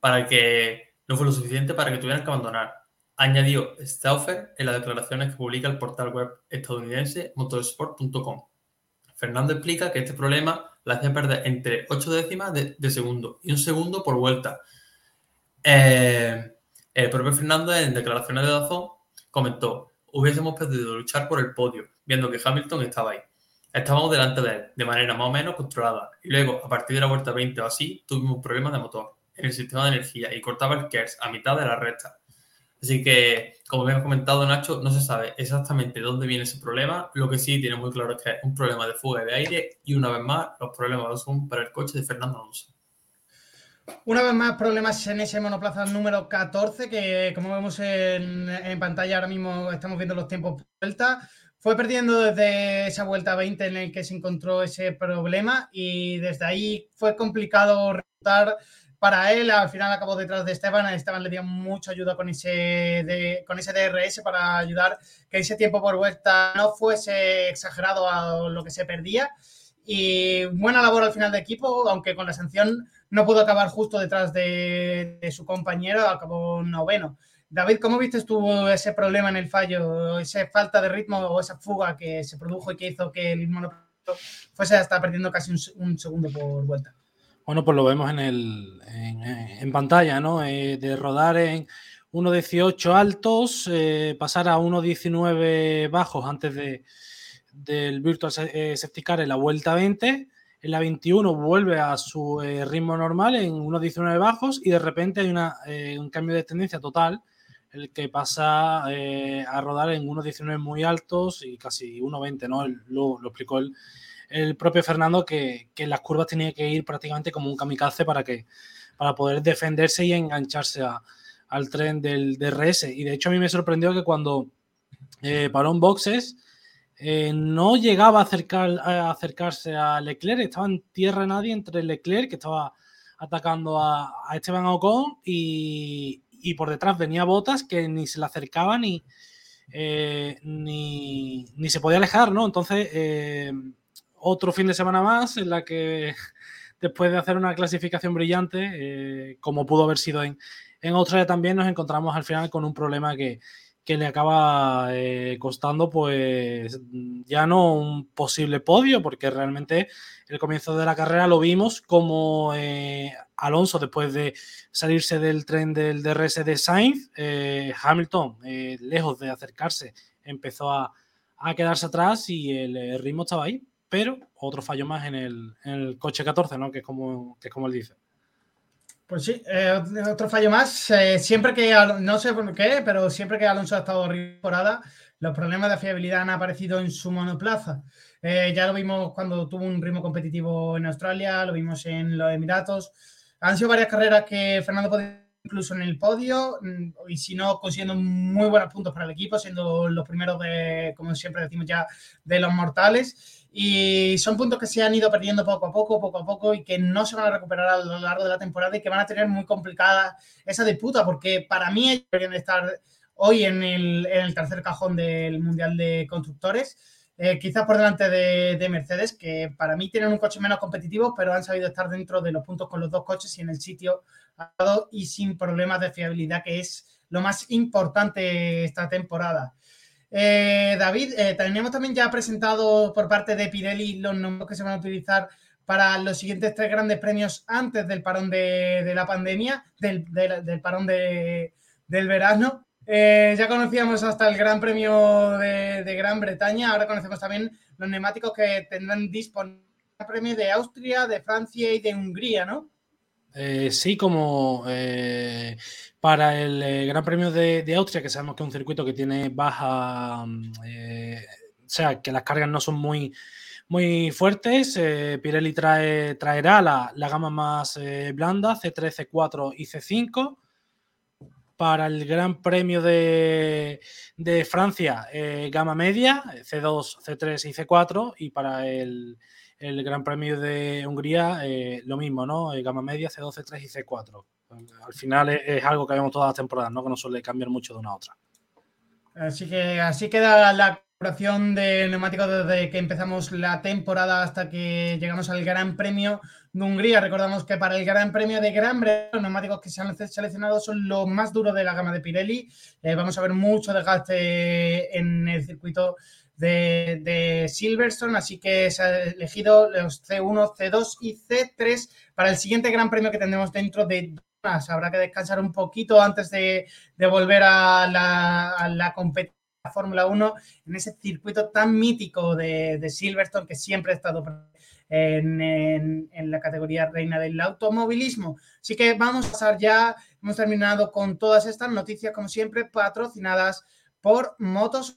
para que no fue lo suficiente para que tuvieran que abandonar. Añadió Stauffer en las declaraciones que publica el portal web estadounidense motorsport.com. Fernando explica que este problema le hace perder entre 8 décimas de, segundo y un segundo por vuelta. Eh, el propio Fernando en declaraciones de Dazón comentó, hubiésemos podido luchar por el podio, viendo que Hamilton estaba ahí. Estábamos delante de él, de manera más o menos controlada. Y luego, a partir de la vuelta 20 o así, tuvimos un problema de motor en el sistema de energía y cortaba el KERS a mitad de la recta. Así que, como bien ha comentado Nacho, no se sabe exactamente dónde viene ese problema. Lo que sí tiene muy claro es que es un problema de fuga de aire y una vez más los problemas son para el coche de Fernando Alonso. Una vez más, problemas en ese monoplaza número 14, que como vemos en, en pantalla ahora mismo estamos viendo los tiempos de vuelta. Fue perdiendo desde esa vuelta 20 en el que se encontró ese problema y desde ahí fue complicado remontar para él. Al final acabó detrás de Esteban. Esteban le dio mucha ayuda con ese, con ese DRS para ayudar que ese tiempo por vuelta no fuese exagerado a lo que se perdía. Y buena labor al final de equipo, aunque con la sanción no pudo acabar justo detrás de, su compañero, acabó noveno. David, ¿cómo viste tú ese problema en el fallo, esa falta de ritmo o esa fuga que se produjo y que hizo que el monoplaza fuese hasta perdiendo casi un segundo por vuelta? Bueno, pues lo vemos en, el, en, pantalla, ¿no? Eh, de rodar en 1.18 altos, eh, pasar a 1.19 bajos antes de, del Virtual eh, Safety Car en la vuelta 20. En la 21 vuelve a su ritmo normal en 1.19 bajos y de repente hay una, un cambio de tendencia total, el que pasa a rodar en 1.19 muy altos y casi 1.20, ¿no? Lo, lo explicó el el propio Fernando que, en las curvas tenía que ir prácticamente como un kamikaze para, que, para poder defenderse y engancharse al tren del DRS. Y de hecho a mí me sorprendió que cuando eh, paró en boxes eh, no llegaba a, a acercarse a Leclerc, estaba en tierra nadie entre Leclerc, que estaba atacando a, Esteban Ocon, y, por detrás venía Botas, que ni se le acercaba ni, eh, ni, ni, se podía alejar, ¿no? Entonces otro fin de semana más en la que después de hacer una clasificación brillante, eh, como pudo haber sido en, en Australia también, nos encontramos al final con un problema que, le acaba eh, costando pues ya no un posible podio, porque realmente el comienzo de la carrera lo vimos como eh, Alonso, después de salirse del tren del DRS de Sainz, Hamilton, lejos de acercarse, empezó a, a, quedarse atrás y el ritmo estaba ahí pero otro fallo más en el, coche 14, ¿no? Que es como, que es como él dice. Pues sí, eh, otro fallo más. Eh, siempre que, no sé por qué, pero siempre que Alonso ha estado temporada, los problemas de fiabilidad han aparecido en su monoplaza. Eh, ya lo vimos cuando tuvo un ritmo competitivo en Australia, lo vimos en los Emiratos. Han sido varias carreras que Fernando podía incluso en el podio mm, y si no consiguiendo muy buenos puntos para el equipo, siendo los primeros de, como siempre decimos ya, de los mortales. Y son puntos que se han ido perdiendo poco a poco, poco a poco, y que no se van a recuperar a lo largo de la temporada y que van a tener muy complicada esa disputa, porque para mí ellos deberían estar hoy en el, en el, tercer cajón del Mundial de Constructores. Eh, quizás por delante de, de, Mercedes, que para mí tienen un coche menos competitivo, pero han sabido estar dentro de los puntos con los dos coches y en el sitio y sin problemas de fiabilidad, que es lo más importante esta temporada. Eh, David, eh, tenemos también ya presentado por parte de Pirelli los nombres que se van a utilizar para los siguientes tres grandes premios antes del parón de, la pandemia, del, parón del verano. Eh, ya conocíamos hasta el Gran Premio de, Gran Bretaña, ahora conocemos también los neumáticos que tendrán disponible el premio de Austria, de Francia y de Hungría, ¿no? sí, como para el eh, Gran Premio de, Austria, que sabemos que es un circuito que tiene baja, mm, eh, o sea, que las cargas no son muy, muy fuertes, eh, Pirelli trae, traerá la, gama más blanda, C3, C4 y C5. Para el Gran Premio de, de Francia, gama media, C2, C3 y C4. Y para el, el Gran Premio de Hungría, lo mismo, ¿no? gama media, C2, C3 y C4. Al final es, algo que vemos todas las temporadas, ¿no? Que no suele cambiar mucho de una a otra. Así que así queda la de neumáticos desde que empezamos la temporada hasta que llegamos al Gran Premio de Hungría. Recordamos que para el Gran Premio de Gran Bretaña, los neumáticos que se han seleccionado son los más duros de la gama de Pirelli. Eh, vamos a ver mucho desgaste en el circuito de, Silverstone, así que se ha elegido los C1, C2 y C3 para el siguiente Gran Premio que tendremos dentro de Habrá que descansar un poquito antes de, volver a la, a la competencia Fórmula 1 en ese circuito tan mítico de, Silverstone que siempre ha estado en, la categoría reina del automovilismo. Así que vamos a pasar ya, hemos terminado con todas estas noticias, como siempre, patrocinadas por Motos.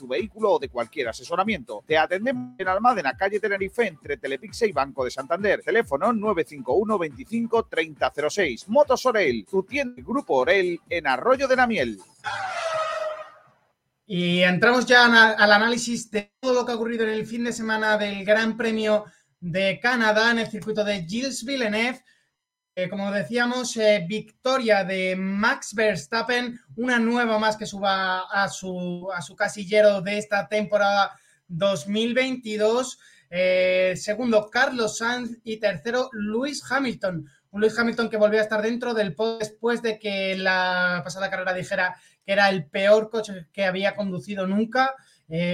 tu vehículo o de cualquier asesoramiento. Te atendemos en Almadena, calle Tenerife, entre Telepixe y Banco de Santander. Teléfono 951 25 3006. Motos Orel, tu tienda Grupo Orel en Arroyo de la Miel. Y entramos ya al análisis de todo lo que ha ocurrido en el fin de semana del Gran Premio de Canadá en el circuito de Gilles Villeneuve. Eh, como decíamos, eh, victoria de Max Verstappen, una nueva más que suba a su, a su casillero de esta temporada 2022. Eh, segundo, Carlos Sainz y tercero, Lewis Hamilton. Un Lewis Hamilton que volvió a estar dentro del podio después de que la pasada carrera dijera que era el peor coche que había conducido nunca.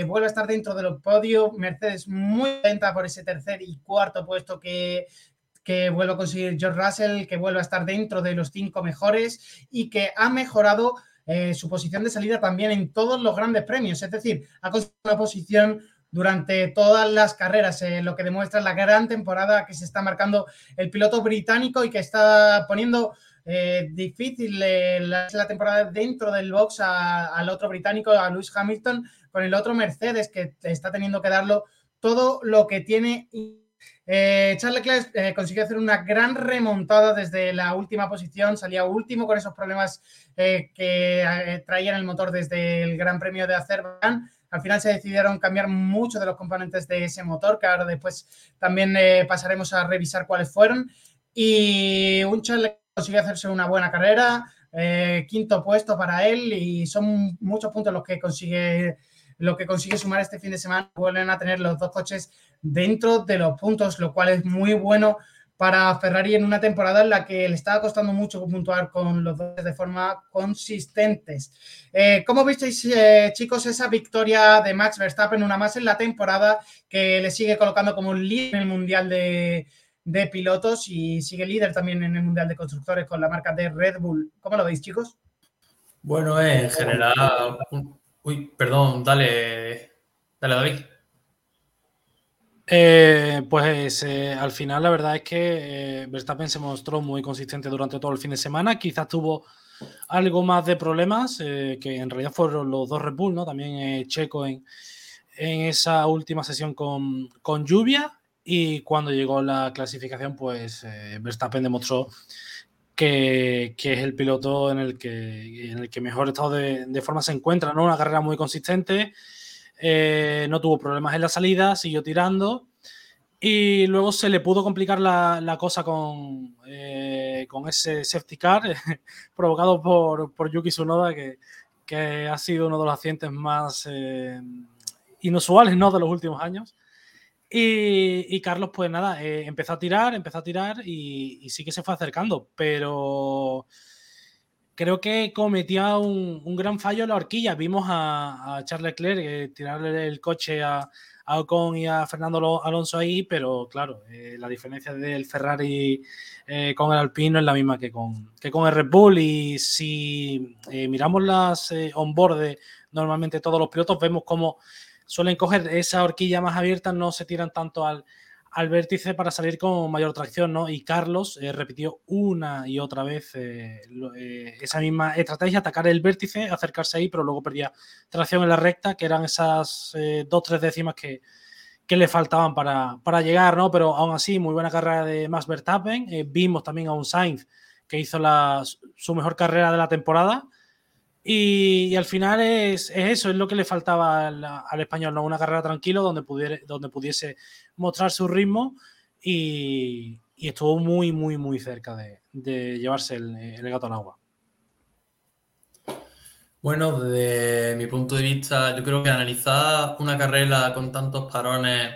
vuelve a estar dentro del podio. Mercedes muy lenta por ese tercer y cuarto puesto que, que vuelva a conseguir George Russell, que vuelva a estar dentro de los cinco mejores y que ha mejorado eh, su posición de salida también en todos los grandes premios. Es decir, ha conseguido una posición durante todas las carreras, eh, lo que demuestra la gran temporada que se está marcando el piloto británico y que está poniendo eh, difícil la, temporada dentro del box al otro británico, a Lewis Hamilton, con el otro Mercedes que está teniendo que darlo todo lo que tiene eh, Charles Leclerc eh, consiguió hacer una gran remontada desde la última posición, salía último con esos problemas eh, que traían el motor desde el Gran Premio de Azerbaiyán. Al final se decidieron cambiar muchos de los componentes de ese motor, que ahora después también pasaremos a revisar cuáles fueron. Y un Charles consiguió hacerse una buena carrera, quinto puesto para él y son muchos puntos los que consigue lo que consigue sumar este fin de semana. Vuelven a tener los dos coches dentro de los puntos, lo cual es muy bueno para Ferrari en una temporada en la que le estaba costando mucho puntuar con los dos de forma consistentes. Eh, ¿Cómo visteis, eh, chicos, esa victoria de Max Verstappen, una más en la temporada, que le sigue colocando como líder en el Mundial de, Pilotos y sigue líder también en el Mundial de Constructores con la marca de Red Bull? ¿Cómo lo veis, chicos? Bueno, en general... Uy, perdón, dale, dale, David. Eh, pues eh, al final la verdad es que eh, Verstappen se mostró muy consistente durante todo el fin de semana. Quizás tuvo algo más de problemas, que en realidad fueron los dos Red Bull, ¿no? También Checo en, en, esa última sesión con, con, lluvia. Y cuando llegó la clasificación, pues Verstappen demostró que, es el piloto en el que, en el que mejor estado de, de forma se encuentra, ¿no? Una carrera muy consistente. Eh, no tuvo problemas en la salida, siguió tirando y luego se le pudo complicar la, cosa con, eh, con ese safety car provocado por, por, Yuki Tsunoda, que, que, ha sido uno de los accidentes más eh, inusuales ¿no? de los últimos años. Y, Carlos, pues nada, empezó a tirar, empezó a tirar y, sí que se fue acercando, pero creo que cometía un, gran fallo en la horquilla. Vimos a, Charles Leclerc eh, tirarle el coche a, Ocon y a Fernando Alonso ahí, pero claro, eh, la diferencia del Ferrari eh, con el Alpine es la misma que con, que con el Red Bull. Y si miramos las on-board normalmente todos los pilotos, vemos cómo suelen coger esa horquilla más abierta, no se tiran tanto al, vértice para salir con mayor tracción, ¿no? Y Carlos eh, repitió una y otra vez eh, eh, esa misma estrategia, atacar el vértice, acercarse ahí, pero luego perdía tracción en la recta, que eran esas dos, tres décimas que, le faltaban para, para, llegar, ¿no? Pero aún así, muy buena carrera de Max Verstappen. vimos también a un Sainz que hizo la, su mejor carrera de la temporada. Y, al final es, eso, es lo que le faltaba al, español, ¿no? Una carrera tranquilo donde, pudiera, donde pudiese mostrar su ritmo y, estuvo muy, muy, muy cerca de, llevarse el, gato al agua. Bueno, desde mi punto de vista, yo creo que analizar una carrera con tantos parones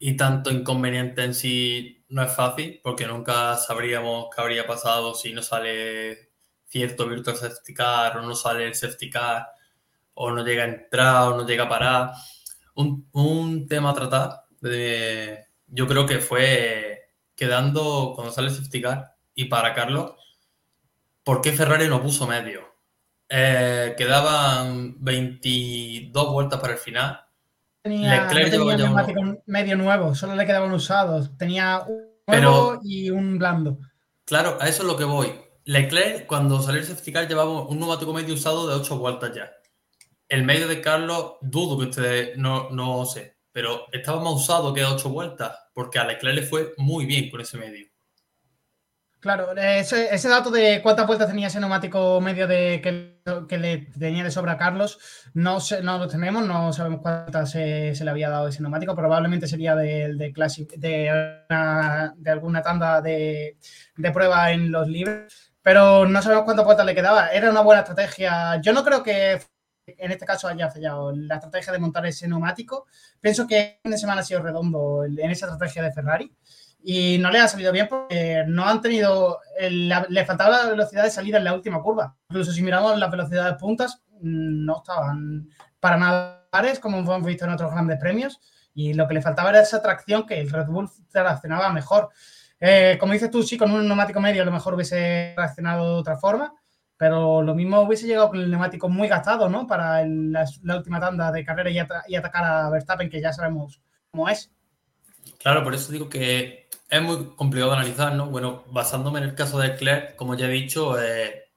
y tanto inconveniente en sí no es fácil, porque nunca sabríamos qué habría pasado si no sale cierto virtual safety car o no sale el safety car o no llega a entrar o no llega a parar. Un, tema a tratar, de, yo creo que fue quedando cuando sale el safety car y para Carlos, ¿por qué Ferrari no puso medio? Eh, quedaban 22 vueltas para el final. Tenía, medio nuevo, solo le quedaban usados. Tenía un nuevo y un blando. Claro, a eso es lo que voy. Leclerc, cuando salió el safety car, llevaba un neumático medio usado de 8 vueltas ya. El medio de Carlos, dudo que ustedes no, no sé, pero estaba más usado que 8 vueltas, porque a Leclerc le fue muy bien con ese medio. Claro, ese, dato de cuántas vueltas tenía ese neumático medio de que, le tenía de sobra a Carlos, no, no lo tenemos, no sabemos cuántas se, le había dado ese neumático, probablemente sería de, de, de, de alguna tanda de, de prueba en los libres pero no sabemos cuántas vueltas le quedaba. Era una buena estrategia. Yo no creo que en este caso haya fallado la estrategia de montar ese neumático. Pienso que el de semana ha sido redondo en esa estrategia de Ferrari y no le ha salido bien porque no han tenido, le faltaba la velocidad de salida en la última curva. Incluso si miramos las velocidades puntas, no estaban para nada pares como hemos visto en otros grandes premios y lo que le faltaba era esa tracción que el Red Bull reaccionaba mejor. Eh, como dices tú, sí, con un neumático medio a lo mejor hubiese reaccionado de otra forma, pero lo mismo hubiese llegado con el neumático muy gastado, ¿no? Para la, última tanda de carrera y, atacar a Verstappen, que ya sabemos cómo es. Claro, por eso digo que es muy complicado de analizar, ¿no? Bueno, basándome en el caso de Leclerc, como ya he dicho, eh,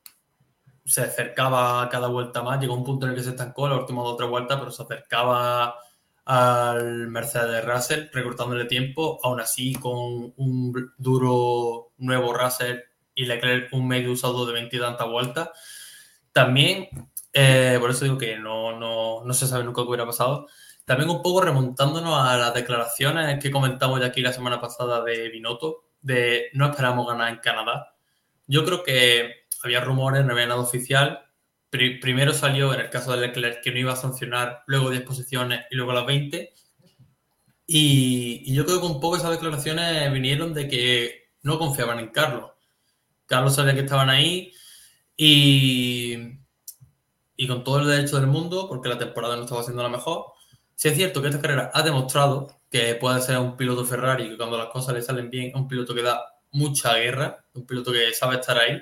se acercaba cada vuelta más, llegó un punto en el que se estancó la última dos o tres vueltas, pero se acercaba al Mercedes Russell, recortándole tiempo, aún así con un duro nuevo Russell y Leclerc un medio usado de 20 y tantas vueltas. También, eh, por eso digo que no, no, no se sabe nunca qué hubiera pasado. También un poco remontándonos a las declaraciones que comentamos ya aquí la semana pasada de Binotto, de no esperamos ganar en Canadá. Yo creo que había rumores, no había nada oficial, primero salió en el caso de Leclerc que no iba a sancionar luego 10 posiciones y luego las 20. Y, yo creo que un poco esas declaraciones vinieron de que no confiaban en Carlos. Carlos sabía que estaban ahí y, y con todo el derecho del mundo, porque la temporada no estaba siendo la mejor. Si es cierto que esta carrera ha demostrado que puede ser un piloto Ferrari, que cuando las cosas le salen bien, un piloto que da mucha guerra, un piloto que sabe estar ahí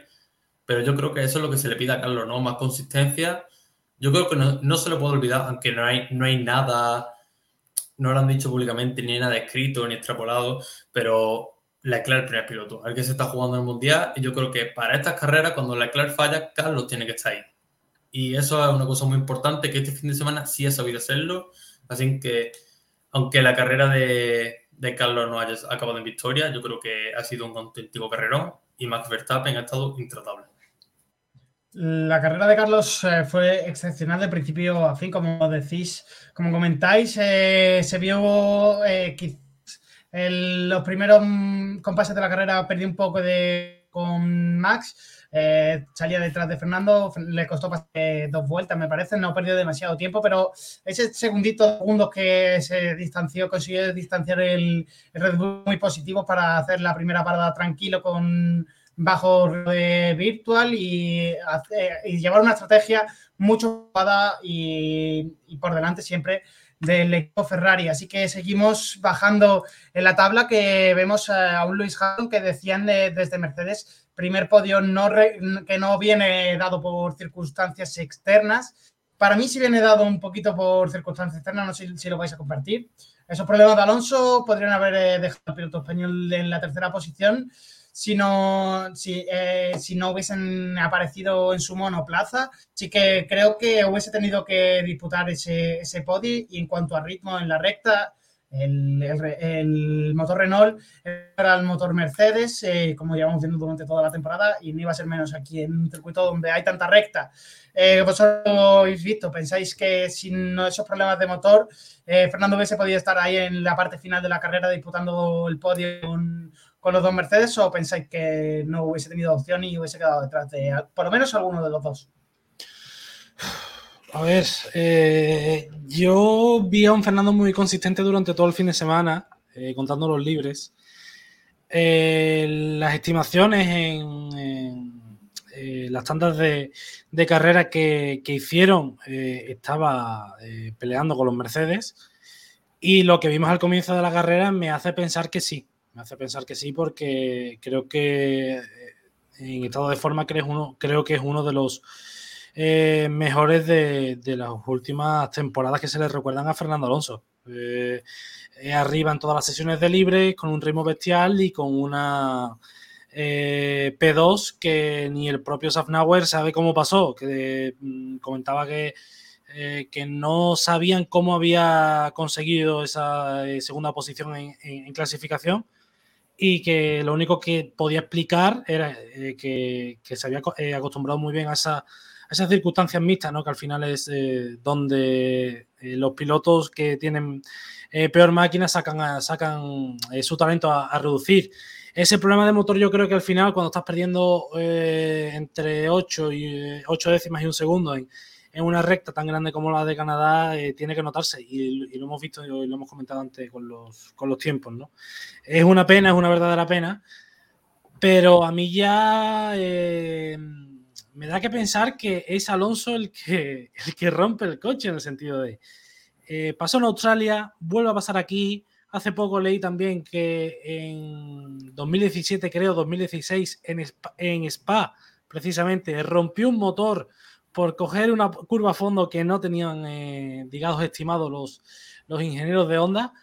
pero yo creo que eso es lo que se le pide a Carlos, ¿no? Más consistencia. Yo creo que no, se lo puedo olvidar, aunque no hay, no hay nada, no lo han dicho públicamente, ni nada escrito, ni extrapolado, pero Leclerc el primer piloto, el que se está jugando en el Mundial, y yo creo que para estas carreras, cuando Leclerc falla, Carlos tiene que estar ahí. Y eso es una cosa muy importante, que este fin de semana sí ha sabido hacerlo, así que, aunque la carrera de, de Carlos no haya acabado en victoria, yo creo que ha sido un auténtico carrerón, y Max Verstappen ha estado intratable. La carrera de Carlos eh, fue excepcional de principio a fin, como decís, como comentáis, eh, se vio eh, los primeros mm, compases de la carrera perdió un poco de con Max, salía detrás de Fernando, le costó dos vueltas, me parece, no perdió demasiado tiempo, pero ese segundito, segundos que se distanció, consiguió distanciar el, el Red Bull muy positivo para hacer la primera parada tranquilo con bajo de virtual y, llevar una estrategia mucho y, y por delante siempre del equipo Ferrari. Así que seguimos bajando en la tabla que vemos a un Luis Hamilton que decían desde Mercedes, primer podio no que no viene dado por circunstancias externas, para mí sí viene dado un poquito por circunstancias externas, no sé si lo vais a compartir. Esos problemas de Alonso podrían haber eh, dejado al piloto español en la tercera posición si no, si, eh, si no hubiesen aparecido en su monoplaza. Sí que creo que hubiese tenido que disputar ese, ese podi y en cuanto a ritmo en la recta, el, el, motor Renault era el motor Mercedes, eh, como llevamos viendo durante toda la temporada, y no iba a ser menos aquí en un circuito donde hay tanta recta. Eh, vosotros habéis visto, pensáis que sin esos problemas de motor, eh, Fernando hubiese podido estar ahí en la parte final de la carrera disputando el podio con, con, los dos Mercedes, o pensáis que no hubiese tenido opción y hubiese quedado detrás de por lo menos alguno de los dos. A ver, eh, yo vi a un Fernando muy consistente durante todo el fin de semana, eh, contando los libres. Eh, las estimaciones en, las tandas de, carrera que, hicieron estaba peleando con los Mercedes y lo que vimos al comienzo de la carrera me hace pensar que sí, me hace pensar que sí porque creo que en estado de forma uno, creo que es uno de los eh, mejores de, las últimas temporadas que se le recuerdan a Fernando Alonso. Eh, arriba en todas las sesiones de libre, con un ritmo bestial y con una eh, P2 que ni el propio Safnauer sabe cómo pasó, que mm, comentaba que, que no sabían cómo había conseguido esa segunda posición en, clasificación y que lo único que podía explicar era que, que, se había acostumbrado muy bien a esa esas circunstancias mixtas, ¿no? Que al final es eh, donde eh, los pilotos que tienen eh, peor máquina sacan, sacan su talento a, reducir. Ese problema de motor yo creo que al final cuando estás perdiendo entre 8 y 8 décimas y un segundo en, una recta tan grande como la de Canadá tiene que notarse y, lo hemos visto y lo hemos comentado antes con los, con los tiempos, ¿no? Es una pena, es una verdadera pena, pero a mí ya me da que pensar que es Alonso el que, el que rompe el coche en el sentido de eh, pasó en Australia, vuelve a pasar aquí. Hace poco leí también que en 2017, creo, 2016, en Spa, en Spa precisamente, rompió un motor por coger una curva a fondo que no tenían, eh, digamos, estimados los, los ingenieros de Honda.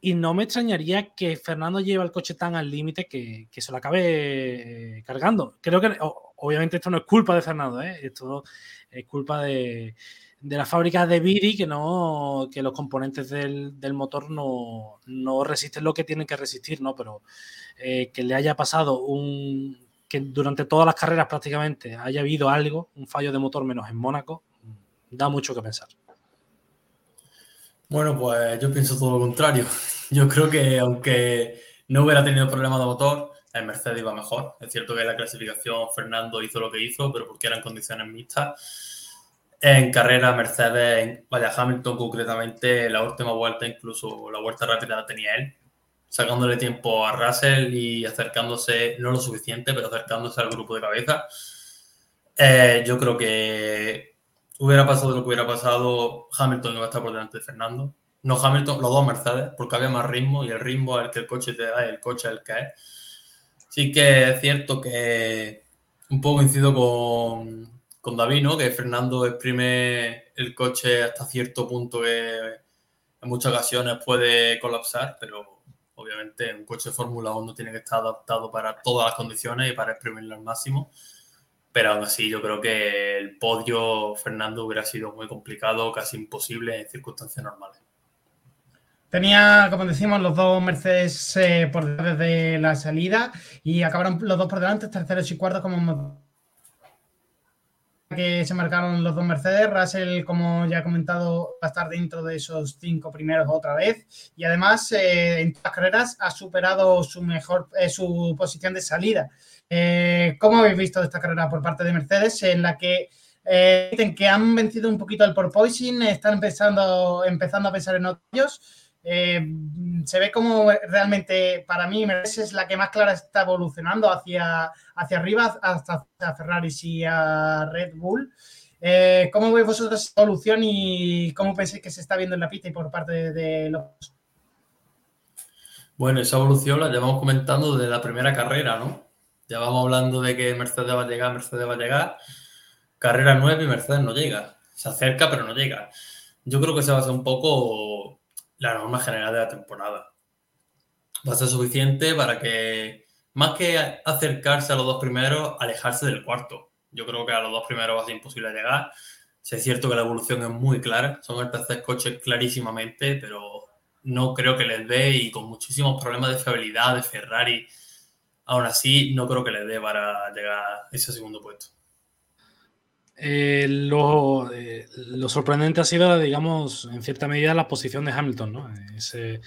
Y no me extrañaría que Fernando lleve el coche tan al límite que, se lo acabe eh, cargando. Creo que, obviamente, esto no es culpa de Fernando, ¿eh? esto es culpa de, la fábrica de Viri que, no, que los componentes del, motor no, resisten lo que tienen que resistir, ¿no? Pero eh, que le haya pasado un. Que durante todas las carreras prácticamente haya habido algo, un fallo de motor menos en Mónaco, da mucho que pensar. Bueno, pues yo pienso todo lo contrario. Yo creo que aunque no hubiera tenido problemas de motor, el Mercedes iba mejor. Es cierto que en la clasificación Fernando hizo lo que hizo, pero porque eran condiciones mixtas. En carrera, Mercedes, vaya, Hamilton concretamente, la última vuelta, incluso la vuelta rápida la tenía él, sacándole tiempo a Russell y acercándose, no lo suficiente, pero acercándose al grupo de cabeza. Eh, yo creo que hubiera pasado lo que hubiera pasado, Hamilton iba a estar por delante de Fernando. No Hamilton, los dos Mercedes, porque había más ritmo y el ritmo es el que el coche te da y el coche es el que es. Sí que es cierto que un poco incido con, con David, ¿no? Que Fernando exprime el coche hasta cierto punto que en muchas ocasiones puede colapsar, pero obviamente un coche de Fórmula 1 tiene que estar adaptado para todas las condiciones y para exprimirlo al máximo pero aún así yo creo que el podio Fernando hubiera sido muy complicado, casi imposible en circunstancias normales. Tenía, como decimos, los dos Mercedes eh, por desde la salida y acabaron los dos por delante, terceros y cuartos como que se marcaron los dos Mercedes. Russell, como ya he comentado, va a estar dentro de esos cinco primeros otra vez. Y además, eh, en todas las carreras ha superado su mejor eh, su posición de salida. Eh, ¿Cómo habéis visto esta carrera por parte de Mercedes en la que eh, que han vencido un poquito el porpoising, están empezando, empezando a pensar en otros? Eh, se ve como realmente para mí Mercedes es la que más clara está evolucionando hacia, hacia arriba, hasta a Ferrari y a Red Bull. ¿Cómo veis vosotros esta evolución y cómo pensáis que se está viendo en la pista y por parte de los... Bueno, esa evolución la llevamos comentando desde la primera carrera, ¿no? Ya vamos hablando de que Mercedes va a llegar, Mercedes va a llegar. Carrera 9 y Mercedes no llega. se acerca pero no llega. Yo creo que se va a ser un poco la norma general de la temporada. Va a ser suficiente para que, más que acercarse a los dos primeros, alejarse del cuarto. Yo creo que a los dos primeros va a ser imposible llegar. Sí, es cierto que la evolución es muy clara, son el tercer coche clarísimamente, pero no creo que les dé y con muchísimos problemas de fiabilidad de Ferrari, aún así no creo que les dé para llegar a ese segundo puesto. Eh, lo, eh, lo, sorprendente ha sido, digamos, en cierta medida la posición de Hamilton, ¿no? Ese,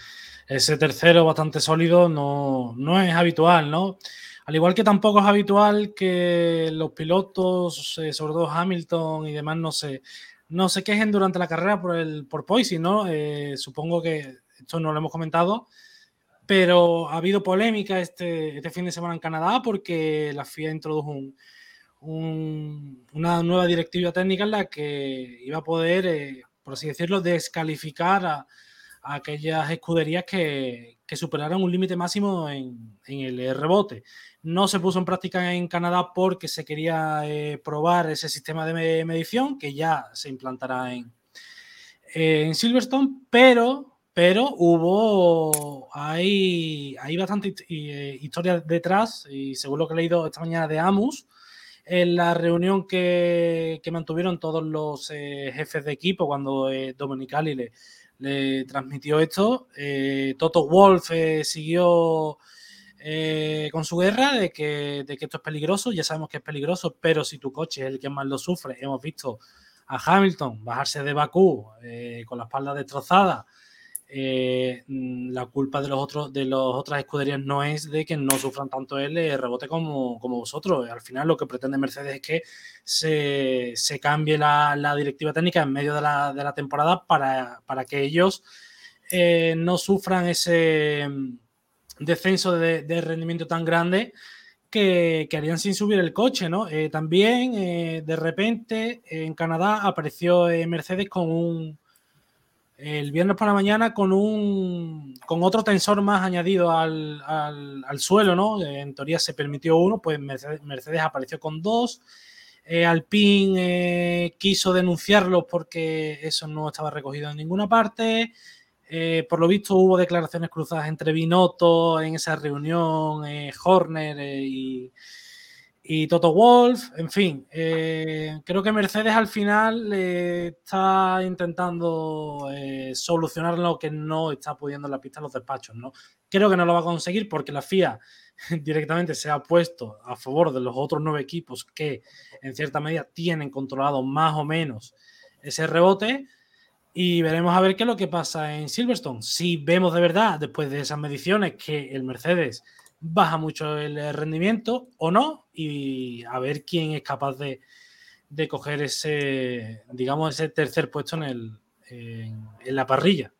ese tercero bastante sólido no, no, es habitual, ¿no? Al igual que tampoco es habitual que los pilotos, eh, sobre todo Hamilton y demás, no se, no se quejen durante la carrera por el por Poisy, ¿no? Eh, supongo que esto no lo hemos comentado, pero ha habido polémica este, este fin de semana en Canadá porque la FIA introdujo un, una nueva directiva técnica en la que iba a poder, eh, por así decirlo, descalificar a, aquellas escuderías que, que superaran un límite máximo en, en, el rebote. No se puso en práctica en Canadá porque se quería eh, probar ese sistema de medición que ya se implantará en, Silverstone, pero pero hubo, hay, hay bastante eh, historia detrás y según lo que he leído esta mañana de Amus, en la reunión que, que mantuvieron todos los eh, jefes de equipo cuando eh, Dominicali le, transmitió esto, eh, Toto Wolf eh, siguió con su guerra de que, de que esto es peligroso, ya sabemos que es peligroso, pero si tu coche es el que más lo sufre, hemos visto a Hamilton bajarse de Bakú con la espalda destrozada, eh, mm, la culpa de los otros de las otras escuderías no es de que no sufran tanto el rebote como, como vosotros. Al final lo que pretende Mercedes es que se, se cambie la, directiva técnica en medio de la, de la temporada para, para, que ellos eh, no sufran ese mm, descenso de, rendimiento tan grande que, que, harían sin subir el coche, ¿no? Eh, también, eh, de repente, en Canadá apareció eh, Mercedes con un, el viernes por la mañana con un con otro tensor más añadido al, al, suelo, ¿no? En teoría se permitió uno, pues Mercedes, apareció con dos. Eh, Alpine eh, quiso denunciarlo porque eso no estaba recogido en ninguna parte. Eh, por lo visto hubo declaraciones cruzadas entre Binotto en esa reunión, eh, Horner y, y Toto Wolf, en fin, eh, creo que Mercedes al final está intentando eh, solucionar lo que no está pudiendo en la pista los despachos, ¿no? Creo que no lo va a conseguir porque la FIA directamente se ha puesto a favor de los otros nueve equipos que en cierta medida tienen controlado más o menos ese rebote y veremos a ver qué es lo que pasa en Silverstone. Si vemos de verdad después de esas mediciones que el Mercedes baja mucho el rendimiento o no y a ver quién es capaz de, de coger ese, digamos, ese tercer puesto en, el, en, la parrilla.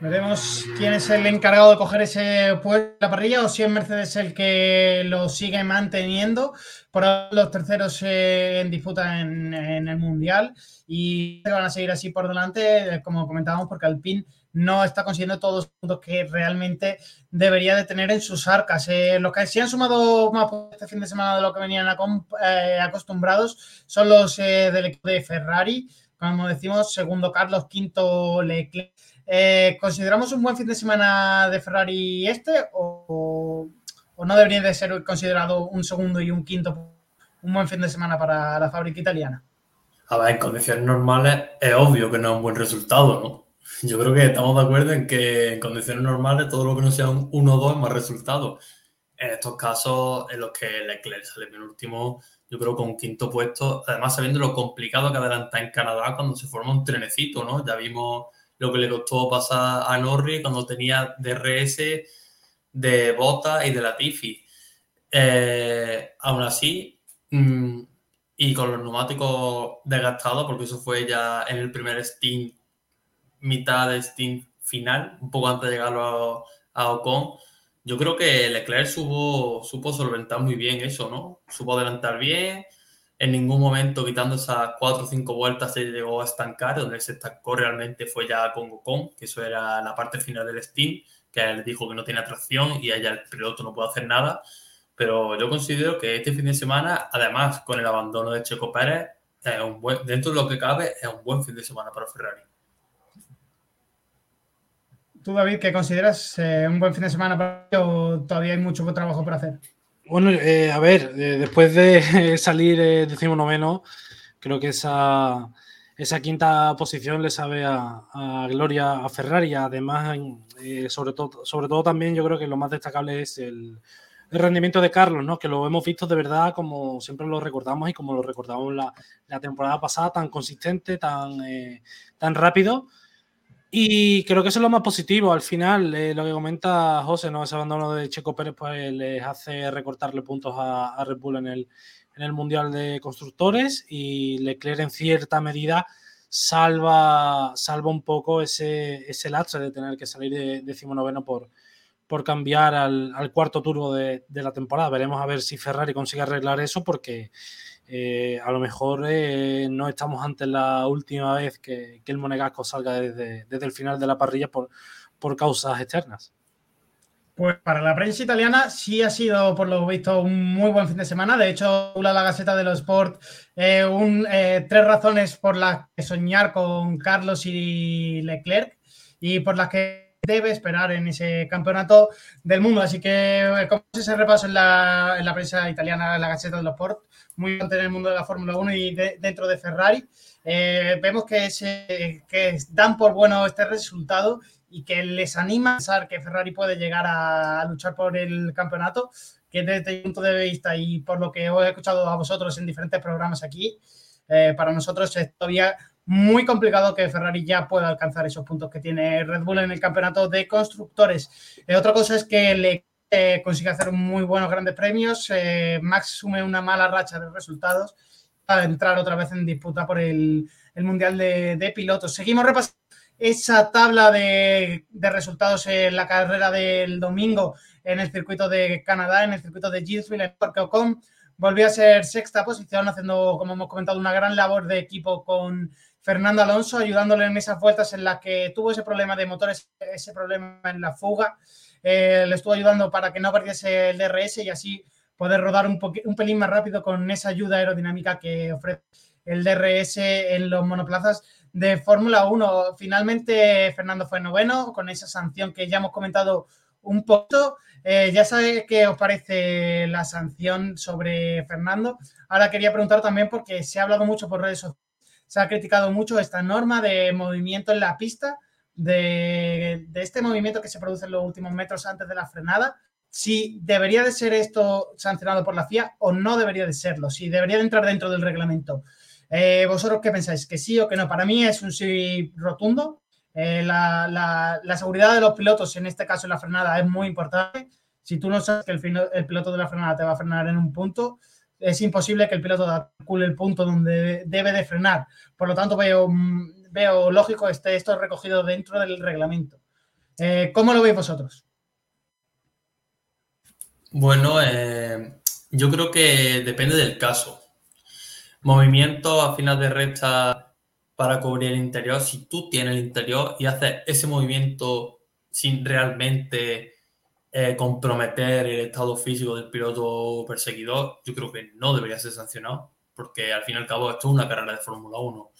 Veremos quién es el encargado de coger ese puesto en la parrilla o si es Mercedes el que lo sigue manteniendo. Por ahora los terceros eh, en disputa en, en, el Mundial y van a seguir así por delante, como comentábamos, porque Alpine no está consiguiendo todos los puntos que realmente debería de tener en sus arcas. Eh, los que sí han sumado más este fin de semana de lo que venían eh, acostumbrados son los eh, del equipo de Ferrari, como decimos, segundo Carlos, quinto Leclerc. ¿Consideramos un buen fin de semana de Ferrari este o, o, no debería de ser considerado un segundo y un quinto un buen fin de semana para la fábrica italiana? A ver, en condiciones normales es obvio que no es un buen resultado, ¿no? Yo creo que estamos de acuerdo en que en condiciones normales todo lo que no sea un 1-2 es más resultado. En estos casos en los que Leclerc sale penúltimo, yo creo con un quinto puesto, además sabiendo lo complicado que adelanta en Canadá cuando se forma un trenecito, ¿no? Ya vimos lo que le costó pasar a Norris cuando tenía DRS de Bota y de Latifi. Eh, aún así, mmm, y con los neumáticos desgastados, porque eso fue ya en el primer stint mitad de stint final, un poco antes de llegar a, a Ocon, yo creo que Leclerc supo, supo solventar muy bien eso, ¿no? Supo adelantar bien, en ningún momento quitando esas cuatro o cinco vueltas se llegó a estancar, donde se estancó realmente fue ya con Ocon, que eso era la parte final del stint, que él dijo que no tiene atracción y allá el piloto no puede hacer nada, pero yo considero que este fin de semana, además con el abandono de Checo Pérez, es un buen, dentro de lo que cabe, es un buen fin de semana para Ferrari. ¿Tú, David, qué consideras eh, un buen fin de semana para ti o todavía hay mucho trabajo por hacer? Bueno, eh, a ver, eh, después de salir eh, decimonoveno, creo que esa, esa quinta posición le sabe a, a Gloria a Ferrari. Además, eh, sobre, todo, sobre todo también yo creo que lo más destacable es el, el rendimiento de Carlos, ¿no? Que lo hemos visto de verdad como siempre lo recordamos y como lo recordamos la, la temporada pasada, tan consistente, tan, eh, tan rápido. Y creo que eso es lo más positivo. Al final, eh, lo que comenta José, ¿no? ese abandono de Checo Pérez, pues les hace recortarle puntos a, a Red Bull en el, en el Mundial de Constructores y Leclerc en cierta medida salva, salva un poco ese, ese lastre de tener que salir de decimonoveno por, por cambiar al, al cuarto turbo de, de, la temporada. Veremos a ver si Ferrari consigue arreglar eso porque eh, a lo mejor eh, no estamos ante la última vez que, que el Monegasco salga desde, desde, el final de la parrilla por, por causas externas. Pues para la prensa italiana sí ha sido, por lo visto, un muy buen fin de semana. De hecho, la Gaceta de los Sport, eh, un, eh, tres razones por las que soñar con Carlos y Leclerc y por las que debe esperar en ese campeonato del mundo. Así que, como ese repaso en la, en la prensa italiana, la Gaceta de los Sport, muy importante en el mundo de la Fórmula 1 y de, dentro de Ferrari. Eh, vemos que, se, que dan por bueno este resultado y que les anima a pensar que Ferrari puede llegar a, a luchar por el campeonato, que desde mi punto de vista y por lo que os he escuchado a vosotros en diferentes programas aquí, eh, para nosotros es todavía muy complicado que Ferrari ya pueda alcanzar esos puntos que tiene Red Bull en el campeonato de constructores. Eh, otra cosa es que le eh, consigue hacer muy buenos grandes premios, eh, Max sume una mala racha de resultados para entrar otra vez en disputa por el, el Mundial de, Pilotos. Seguimos repasando esa tabla de, resultados en la carrera del domingo en el circuito de Canadá, en el circuito de Gilesville, en Parque Ocon, volvió a ser sexta posición, haciendo, como hemos comentado, una gran labor de equipo con Fernando Alonso, ayudándole en esas vueltas en las que tuvo ese problema de motores, ese problema en la fuga. Eh, le estuvo ayudando para que no perdiese el DRS y así poder rodar un, un pelín más rápido con esa ayuda aerodinámica que ofrece el DRS en los monoplazas de Fórmula 1. Finalmente, Fernando fue noveno con esa sanción que ya hemos comentado un poco. Eh, ya sabéis qué os parece la sanción sobre Fernando. Ahora quería preguntar también porque se ha hablado mucho por redes sociales, se ha criticado mucho esta norma de movimiento en la pista, de, este movimiento que se produce en los últimos metros antes de la frenada. Si debería de ser esto sancionado por la FIA o no debería de serlo, si debería de entrar dentro del reglamento. Eh, ¿Vosotros qué pensáis? ¿Que sí o que no? Para mí es un sí rotundo. Eh, la, seguridad de los pilotos, en este caso en la frenada, es muy importante. Si tú no sabes que el, el, piloto de la frenada te va a frenar en un punto, es imposible que el piloto calcule el punto donde debe de frenar. Por lo tanto, veo, veo lógico este, esto recogido dentro del reglamento. Eh, ¿Cómo lo veis vosotros? Bueno, eh, yo creo que depende del caso movimiento a final de recta para cubrir el interior, si tú tienes el interior y haces ese movimiento sin realmente eh, comprometer el estado físico del piloto perseguidor, yo creo que no debería ser sancionado, porque al fin y al cabo esto es una carrera de Fórmula 1.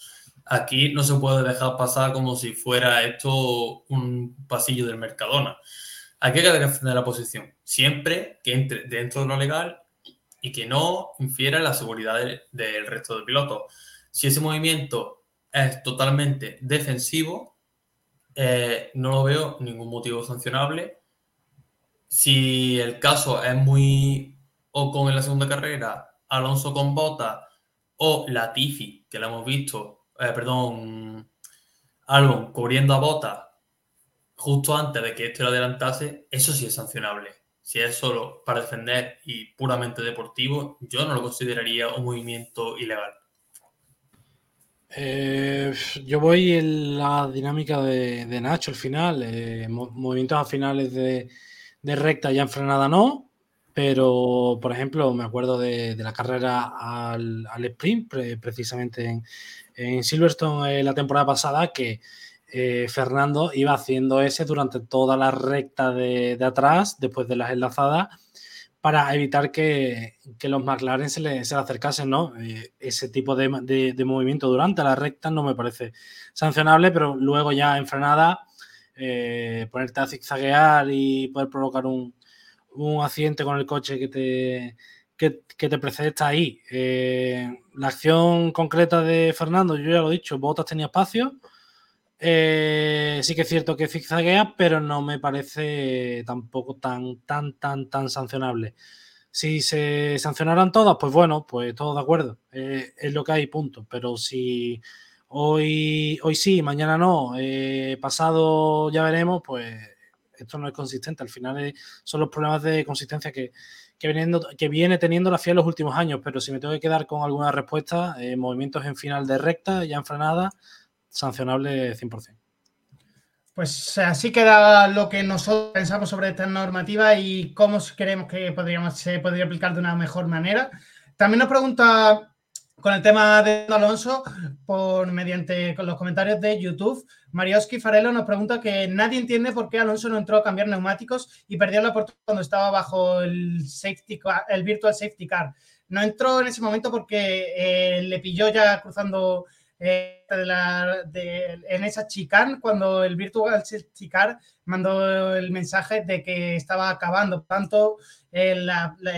Aquí no se puede dejar pasar como si fuera esto un pasillo del Mercadona. Aquí hay que defender la posición, siempre que entre dentro de lo legal y que no infiera la seguridad del, del resto de pilotos. Si ese movimiento es totalmente defensivo, eh, no lo veo ningún motivo sancionable. Si el caso es muy o con en la segunda carrera, Alonso con Bota o Latifi, que lo hemos visto, eh, perdón, Albon cubriendo a Bota justo antes de que este lo adelantase, eso sí es sancionable si es solo para defender y puramente deportivo, yo no lo consideraría un movimiento ilegal. Eh, yo voy en la dinámica de, de Nacho al final. Eh, movimientos a finales de, de, recta ya en frenada no, pero por ejemplo, me acuerdo de, de la carrera al, sprint, pre, precisamente en, Silverstone eh, la temporada pasada, que eh, Fernando iba haciendo ese durante toda la recta de, de atrás, después de las enlazadas, para evitar que, los McLaren se le, se acercasen, ¿no? Eh, ese tipo de, movimiento durante la recta no me parece sancionable, pero luego ya en frenada, eh, ponerte a zigzaguear y poder provocar un, accidente con el coche que te, que, te precede está ahí. Eh, la acción concreta de Fernando, yo ya lo he dicho, Botas tenía espacio. sí que es cierto que zigzaguea, pero no me parece tampoco tan, tan, tan, tan sancionable. Si se sancionaran todas, pues bueno, pues todo de acuerdo. Eh, es lo que hay, punto. Pero si hoy, hoy sí, mañana no, eh, pasado ya veremos, pues esto no es consistente. Al final son los problemas de consistencia que, viene teniendo la FIA en los últimos años. Pero si me tengo que quedar con alguna respuesta, eh, movimientos en final de recta, ya en frenada, sancionable 100%. Pues así queda lo que nosotros pensamos sobre esta normativa y cómo creemos que podríamos, se podría aplicar de una mejor manera. También nos pregunta con el tema de Alonso, por mediante con los comentarios de YouTube, Marioski Farelo nos pregunta que nadie entiende por qué Alonso no entró a cambiar neumáticos y perdió la oportunidad cuando estaba bajo el, safety el virtual safety car. No entró en ese momento porque eh, le pilló ya cruzando eh, en esa chicane cuando el Virtual Chicar mandó el mensaje de que estaba acabando. tanto, el,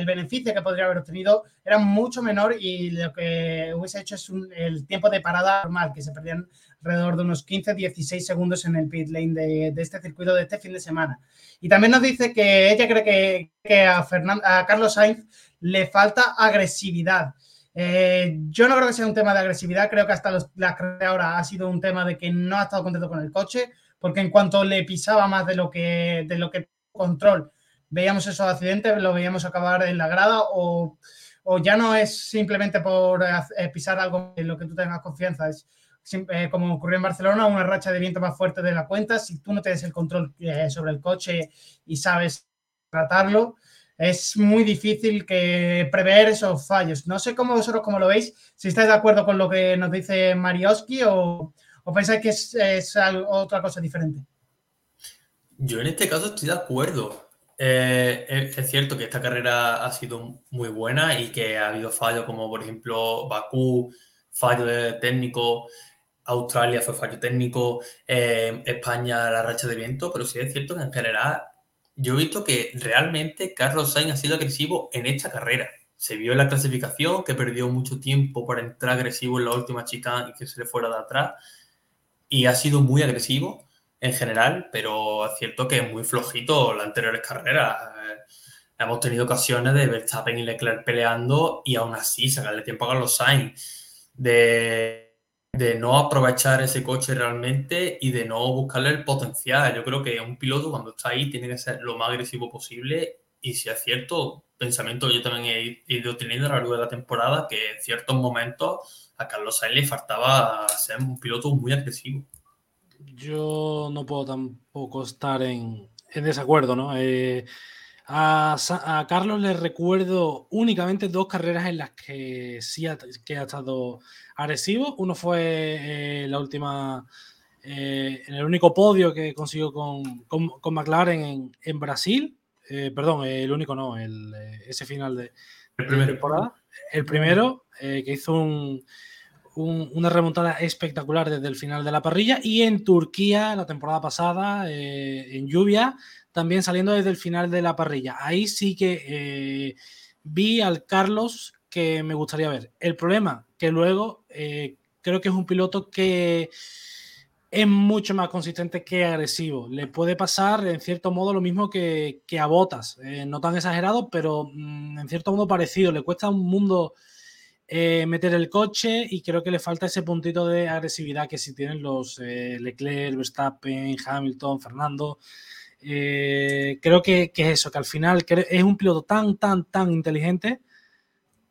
beneficio que podría haber obtenido era mucho menor y lo que hubiese hecho es el tiempo de parada normal, que se perdían alrededor de unos 15-16 segundos en el pit lane de, este circuito de este fin de semana. Y también nos dice que ella cree que, a, a Carlos Sainz le falta agresividad. Eh, yo no creo que sea un tema de agresividad, creo que hasta la carrera ahora ha sido un tema de que no ha estado contento con el coche, porque en cuanto le pisaba más de lo que, de lo que control, veíamos esos accidentes, lo veíamos acabar en la grada o, o ya no es simplemente por eh, pisar algo en lo que tú tengas confianza, es eh, como ocurrió en Barcelona, una racha de viento más fuerte de la cuenta, si tú no tienes el control sobre el coche y sabes tratarlo, es muy difícil prever esos fallos. No sé cómo vosotros cómo lo veis, si estáis de acuerdo con lo que nos dice Marioski o, pensáis que es, otra cosa diferente. Yo en este caso estoy de acuerdo. Eh, es, cierto que esta carrera ha sido muy buena y que ha habido fallos como por ejemplo Bakú, fallo técnico, Australia fue fallo técnico, eh, España la racha de viento, pero sí es cierto que en general yo he visto que realmente Carlos Sainz ha sido agresivo en esta carrera. Se vio en la clasificación que perdió mucho tiempo para entrar agresivo en la última chica y que se le fuera de atrás. Y ha sido muy agresivo en general, pero es cierto que es muy flojito las anteriores carreras. Eh, hemos tenido ocasiones de Verstappen y Leclerc peleando y aún así sacarle tiempo a Carlos Sainz. De no aprovechar ese coche realmente y de no buscarle el potencial. Yo creo que un piloto cuando está ahí tiene que ser lo más agresivo posible y si es cierto, pensamiento que yo también he ido teniendo a lo largo de la temporada, que en ciertos momentos a Carlos Sainz le faltaba ser un piloto muy agresivo. Yo no puedo tampoco estar en, desacuerdo, ¿no? Eh, a, Carlos le recuerdo únicamente dos carreras en las que sí que ha estado agresivo. Uno fue eh, la última, eh, en el único podio que consiguió con, con, McLaren en, Brasil. Eh, perdón, el único no, el, ese final de, el temporada. El primero, que hizo una remontada espectacular desde el final de la parrilla. Y en Turquía, la temporada pasada, en lluvia, también saliendo desde el final de la parrilla. Ahí sí que vi al Carlos que me gustaría ver. El problema que luego eh, creo que es un piloto que es mucho más consistente que agresivo. Le puede pasar en cierto modo lo mismo que, a Botas, eh, no tan exagerado, pero mm, en cierto modo parecido. Le cuesta un mundo eh, meter el coche y creo que le falta ese puntito de agresividad que si tienen los Leclerc, Verstappen, Hamilton, Fernando. creo que, que, es eso, que al final es un piloto tan, tan, tan inteligente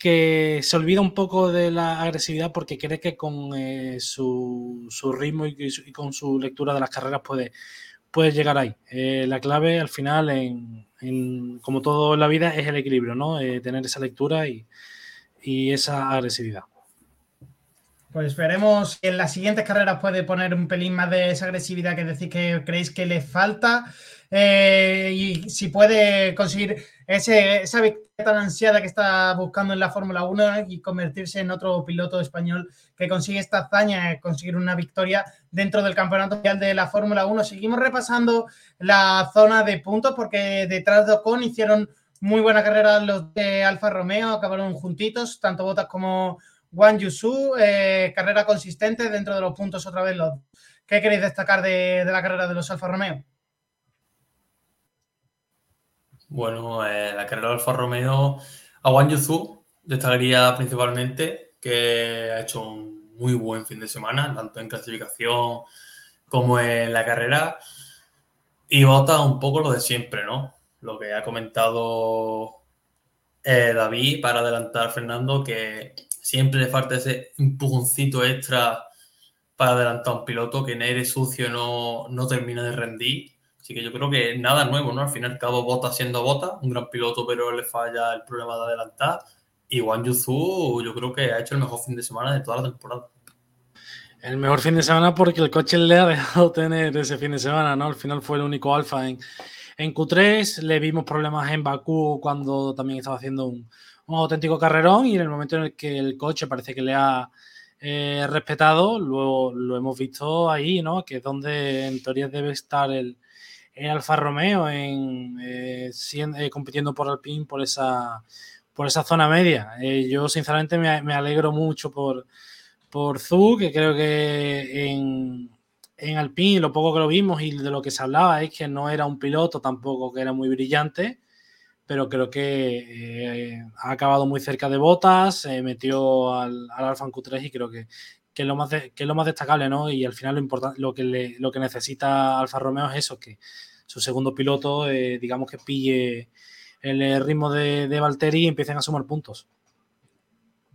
que se olvida un poco de la agresividad porque cree que con eh, su, ritmo y, con su lectura de las carreras puede, puede llegar ahí. Eh, la clave al final, en, como todo en la vida, es el equilibrio, ¿no? Eh, tener esa lectura y, esa agresividad. Pues veremos en las siguientes carreras puede poner un pelín más de esa agresividad que decís que creéis que le falta. Eh, y si puede conseguir ese, esa victoria tan ansiada que está buscando en la Fórmula 1 y convertirse en otro piloto español que consigue esta hazaña, conseguir una victoria dentro del Campeonato Mundial de la Fórmula 1. Seguimos repasando la zona de puntos porque detrás de Ocon hicieron muy buena carrera los de Alfa Romeo, acabaron juntitos, tanto Botas como Juan Yusu, eh, carrera consistente dentro de los puntos otra vez. ¿Qué queréis destacar de, la carrera de los Alfa Romeo? Bueno, eh, la carrera de Alfa Romeo a Juan Yusu destacaría principalmente que ha hecho un muy buen fin de semana, tanto en clasificación como en la carrera. Y vota un poco lo de siempre, ¿no? lo que ha comentado eh, David para adelantar a Fernando, que siempre le falta ese empujoncito extra para adelantar a un piloto que en aire sucio no, no termina de rendir. Así que yo creo que nada nuevo, ¿no? Al fin y cabo, Bota siendo Bota, un gran piloto, pero le falla el problema de adelantar. Y Juan Yuzu, yo creo que ha hecho el mejor fin de semana de toda la temporada. El mejor fin de semana porque el coche le ha dejado tener ese fin de semana, ¿no? Al final fue el único alfa en, en Q3 le vimos problemas en Bakú cuando también estaba haciendo un, auténtico carrerón y en el momento en el que el coche parece que le ha eh, respetado, luego lo hemos visto ahí, ¿no? Que es donde en teoría debe estar el, Alfa Romeo en, eh, eh, compitiendo por Alpine por esa, por esa zona media. yo sinceramente me, me, alegro mucho por, por Zu, que creo que en, en Alpine, lo poco que lo vimos y de lo que se hablaba es que no era un piloto tampoco que era muy brillante, pero creo que eh, ha acabado muy cerca de botas, se metió al, al Alfa Q3 y creo que, es lo más que lo más destacable, ¿no? Y al final lo importante, lo que lo que necesita Alfa Romeo es eso, que su segundo piloto, eh, digamos que pille el ritmo de, de Valtteri y empiecen a sumar puntos.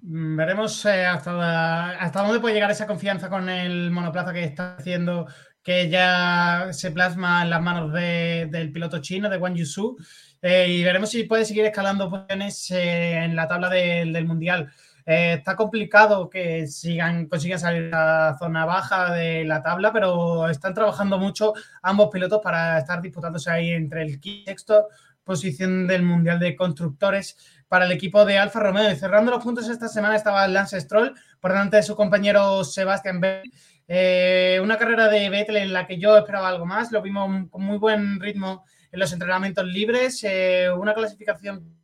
Mm, veremos eh, hasta, hasta dónde puede llegar esa confianza con el monoplaza que está haciendo, que ya se plasma en las manos del piloto chino, de Wang Yusu. Eh, y veremos si puede seguir escalando posiciones eh, en la tabla del Mundial. Está complicado que sigan, consigan salir a la zona baja de la tabla, pero están trabajando mucho ambos pilotos para estar disputándose ahí entre el sexto posición del Mundial de Constructores para el equipo de Alfa Romeo. Y cerrando los puntos esta semana estaba Lance Stroll por delante de su compañero Sebastián Vettel. Eh, una carrera de Vettel en la que yo esperaba algo más. Lo vimos con muy buen ritmo en los entrenamientos libres. Eh, una clasificación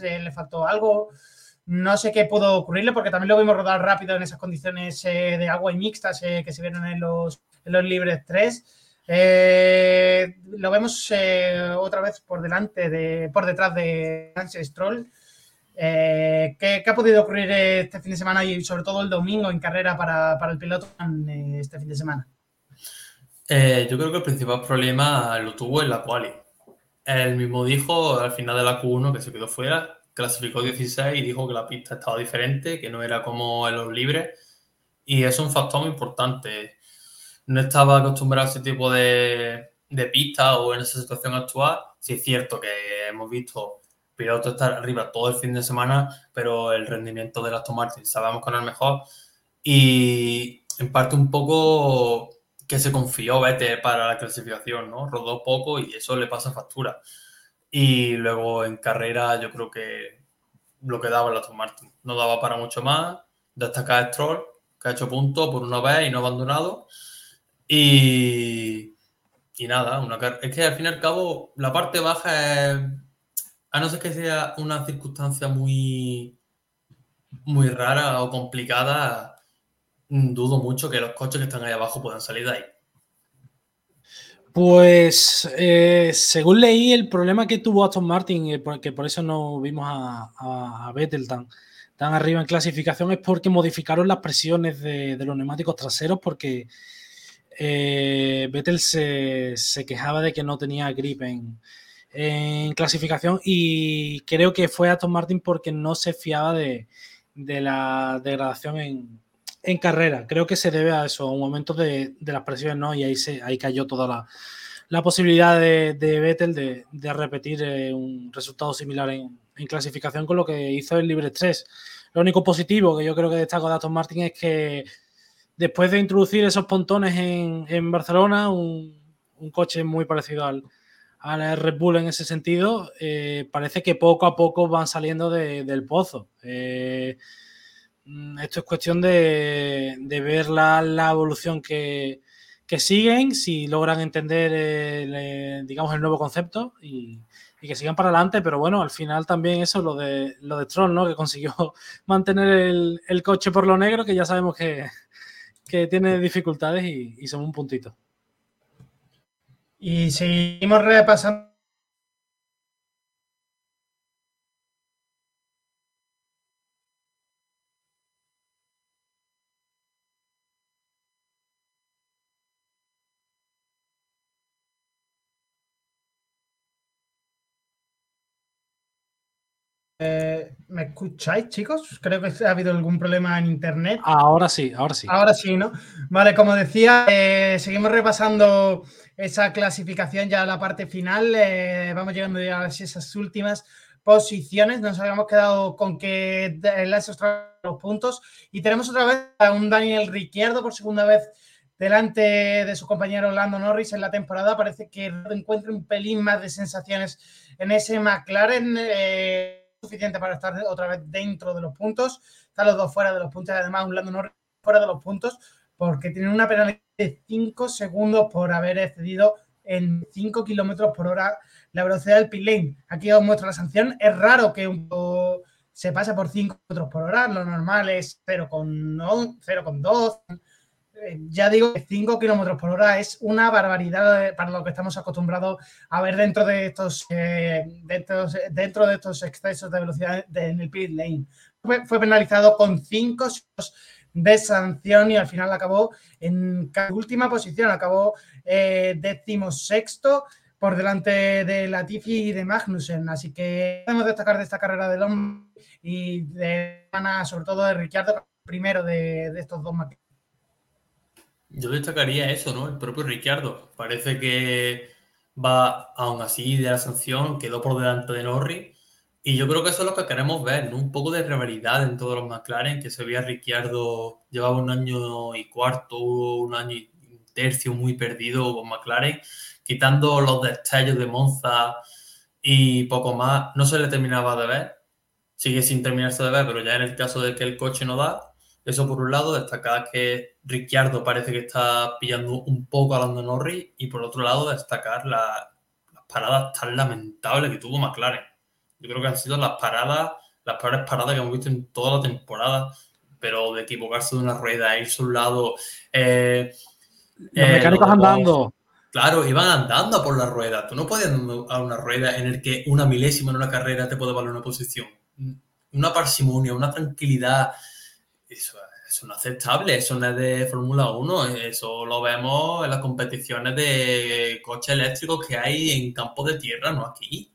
le faltó algo. No sé qué pudo ocurrirle porque también lo vimos rodar rápido en esas condiciones eh, de agua y mixtas que se vieron en los, en los libres 3. Eh, lo vemos eh, otra vez por delante, de, por detrás de Lance Stroll. Eh, ¿qué, ha podido ocurrir este fin de semana y sobre todo el domingo en carrera para, el piloto este fin de semana? yo creo que el principal problema lo tuvo en la quali. Él mismo dijo al final de la Q1 que se quedó fuera, clasificó 16 y dijo que la pista estaba diferente, que no era como en los libres. Y es un factor muy importante no estaba acostumbrado a ese tipo de, de pista o en esa situación actual. Sí es cierto que hemos visto pilotos estar arriba todo el fin de semana, pero el rendimiento del Aston Martin sabemos que no es mejor. Y en parte un poco que se confió vete para la clasificación, ¿no? Rodó poco y eso le pasa factura. Y luego en carrera yo creo que lo que daba el Aston Martin. No daba para mucho más. Destacar Stroll, que ha hecho punto por una vez y no ha abandonado. Y, y nada, una, es que al fin y al cabo la parte baja es, a no ser que sea una circunstancia muy, muy rara o complicada, dudo mucho que los coches que están ahí abajo puedan salir de ahí. Pues eh, según leí, el problema que tuvo Aston Martin, eh, que por eso no vimos a, a, Vettel tan, arriba en clasificación, es porque modificaron las presiones de, de los neumáticos traseros porque eh, Vettel se, quejaba de que no tenía grip en, clasificación y creo que fue Aston Martin porque no se fiaba de, la degradación en, carrera. Creo que se debe a eso, a un momento de, las presiones, ¿no? Y ahí, se, ahí cayó toda la, posibilidad de, Vettel de, repetir eh, un resultado similar en, clasificación con lo que hizo el Libre 3. Lo único positivo que yo creo que destaco de Aston Martin es que después de introducir esos pontones en, Barcelona, un, coche muy parecido al, a la Red Bull en ese sentido, eh, parece que poco a poco van saliendo del pozo. Eh, esto es cuestión de, ver la, evolución que, siguen, si logran entender, digamos, el nuevo concepto y, que sigan para adelante. Pero bueno, al final también eso, lo de, lo de Tron, ¿no? Que consiguió mantener el, coche por lo negro, que ya sabemos que, tiene dificultades y, y son un puntito. Y seguimos repasando Eh, ¿Me escucháis, chicos? Creo que ha habido algún problema en internet. Ahora sí, ahora sí. Ahora sí, ¿no? Vale, como decía, eh, seguimos repasando esa clasificación ya a la parte final. Eh, vamos llegando ya a esas últimas posiciones. Nos habíamos quedado con que esos los puntos. Y tenemos otra vez a un Daniel Ricciardo por segunda vez delante de su compañero Orlando Norris en la temporada. Parece que encuentra un pelín más de sensaciones en ese McLaren suficiente para estar otra vez dentro de los puntos. Están los dos fuera de los puntos, además un Lando Norris fuera de los puntos, porque tienen una penalidad de 5 segundos por haber excedido en 5 kilómetros por hora la velocidad del pit lane. Aquí os muestro la sanción. Es raro que un se pase por 5 kilómetros por hora, lo normal es 0,2 ya digo que 5 kilómetros por hora es una barbaridad para lo que estamos acostumbrados a ver dentro de estos, eh, dentro de estos excesos de velocidad en el pit lane. Fue, penalizado con 5 de sanción y al final acabó en última posición, acabó eh, sexto por delante de Latifi y de Magnussen. Así que podemos destacar de esta carrera de hombre y de sobre todo de Ricciardo, primero de, de estos dos. Yo destacaría eso, ¿no? El propio Ricciardo. Parece que va, aún así, de la sanción, quedó por delante de Norris. Y yo creo que eso es lo que queremos ver, ¿no? Un poco de rivalidad en todos los McLaren, que se veía Ricciardo, llevaba un año y cuarto, un año y tercio muy perdido con McLaren, quitando los destellos de Monza y poco más, no se le terminaba de ver. Sigue sin terminarse de ver, pero ya en el caso de que el coche no da, eso por un lado, destacar que Ricciardo parece que está pillando un poco a Lando Norris y por otro lado destacar las paradas tan lamentables que tuvo McLaren. Yo creo que han sido las paradas, las peores paradas que hemos visto en toda la temporada, pero de equivocarse de una rueda, irse a un lado... Eh, los eh, mecánicos andando. Claro, iban andando por la rueda. Tú no puedes andar a una rueda en el que una milésima en una carrera te puede valer una posición. Una parsimonia, una tranquilidad eso, es no es aceptable, eso no es de Fórmula 1, eso lo vemos en las competiciones de coches eléctricos que hay en campos de tierra, no aquí.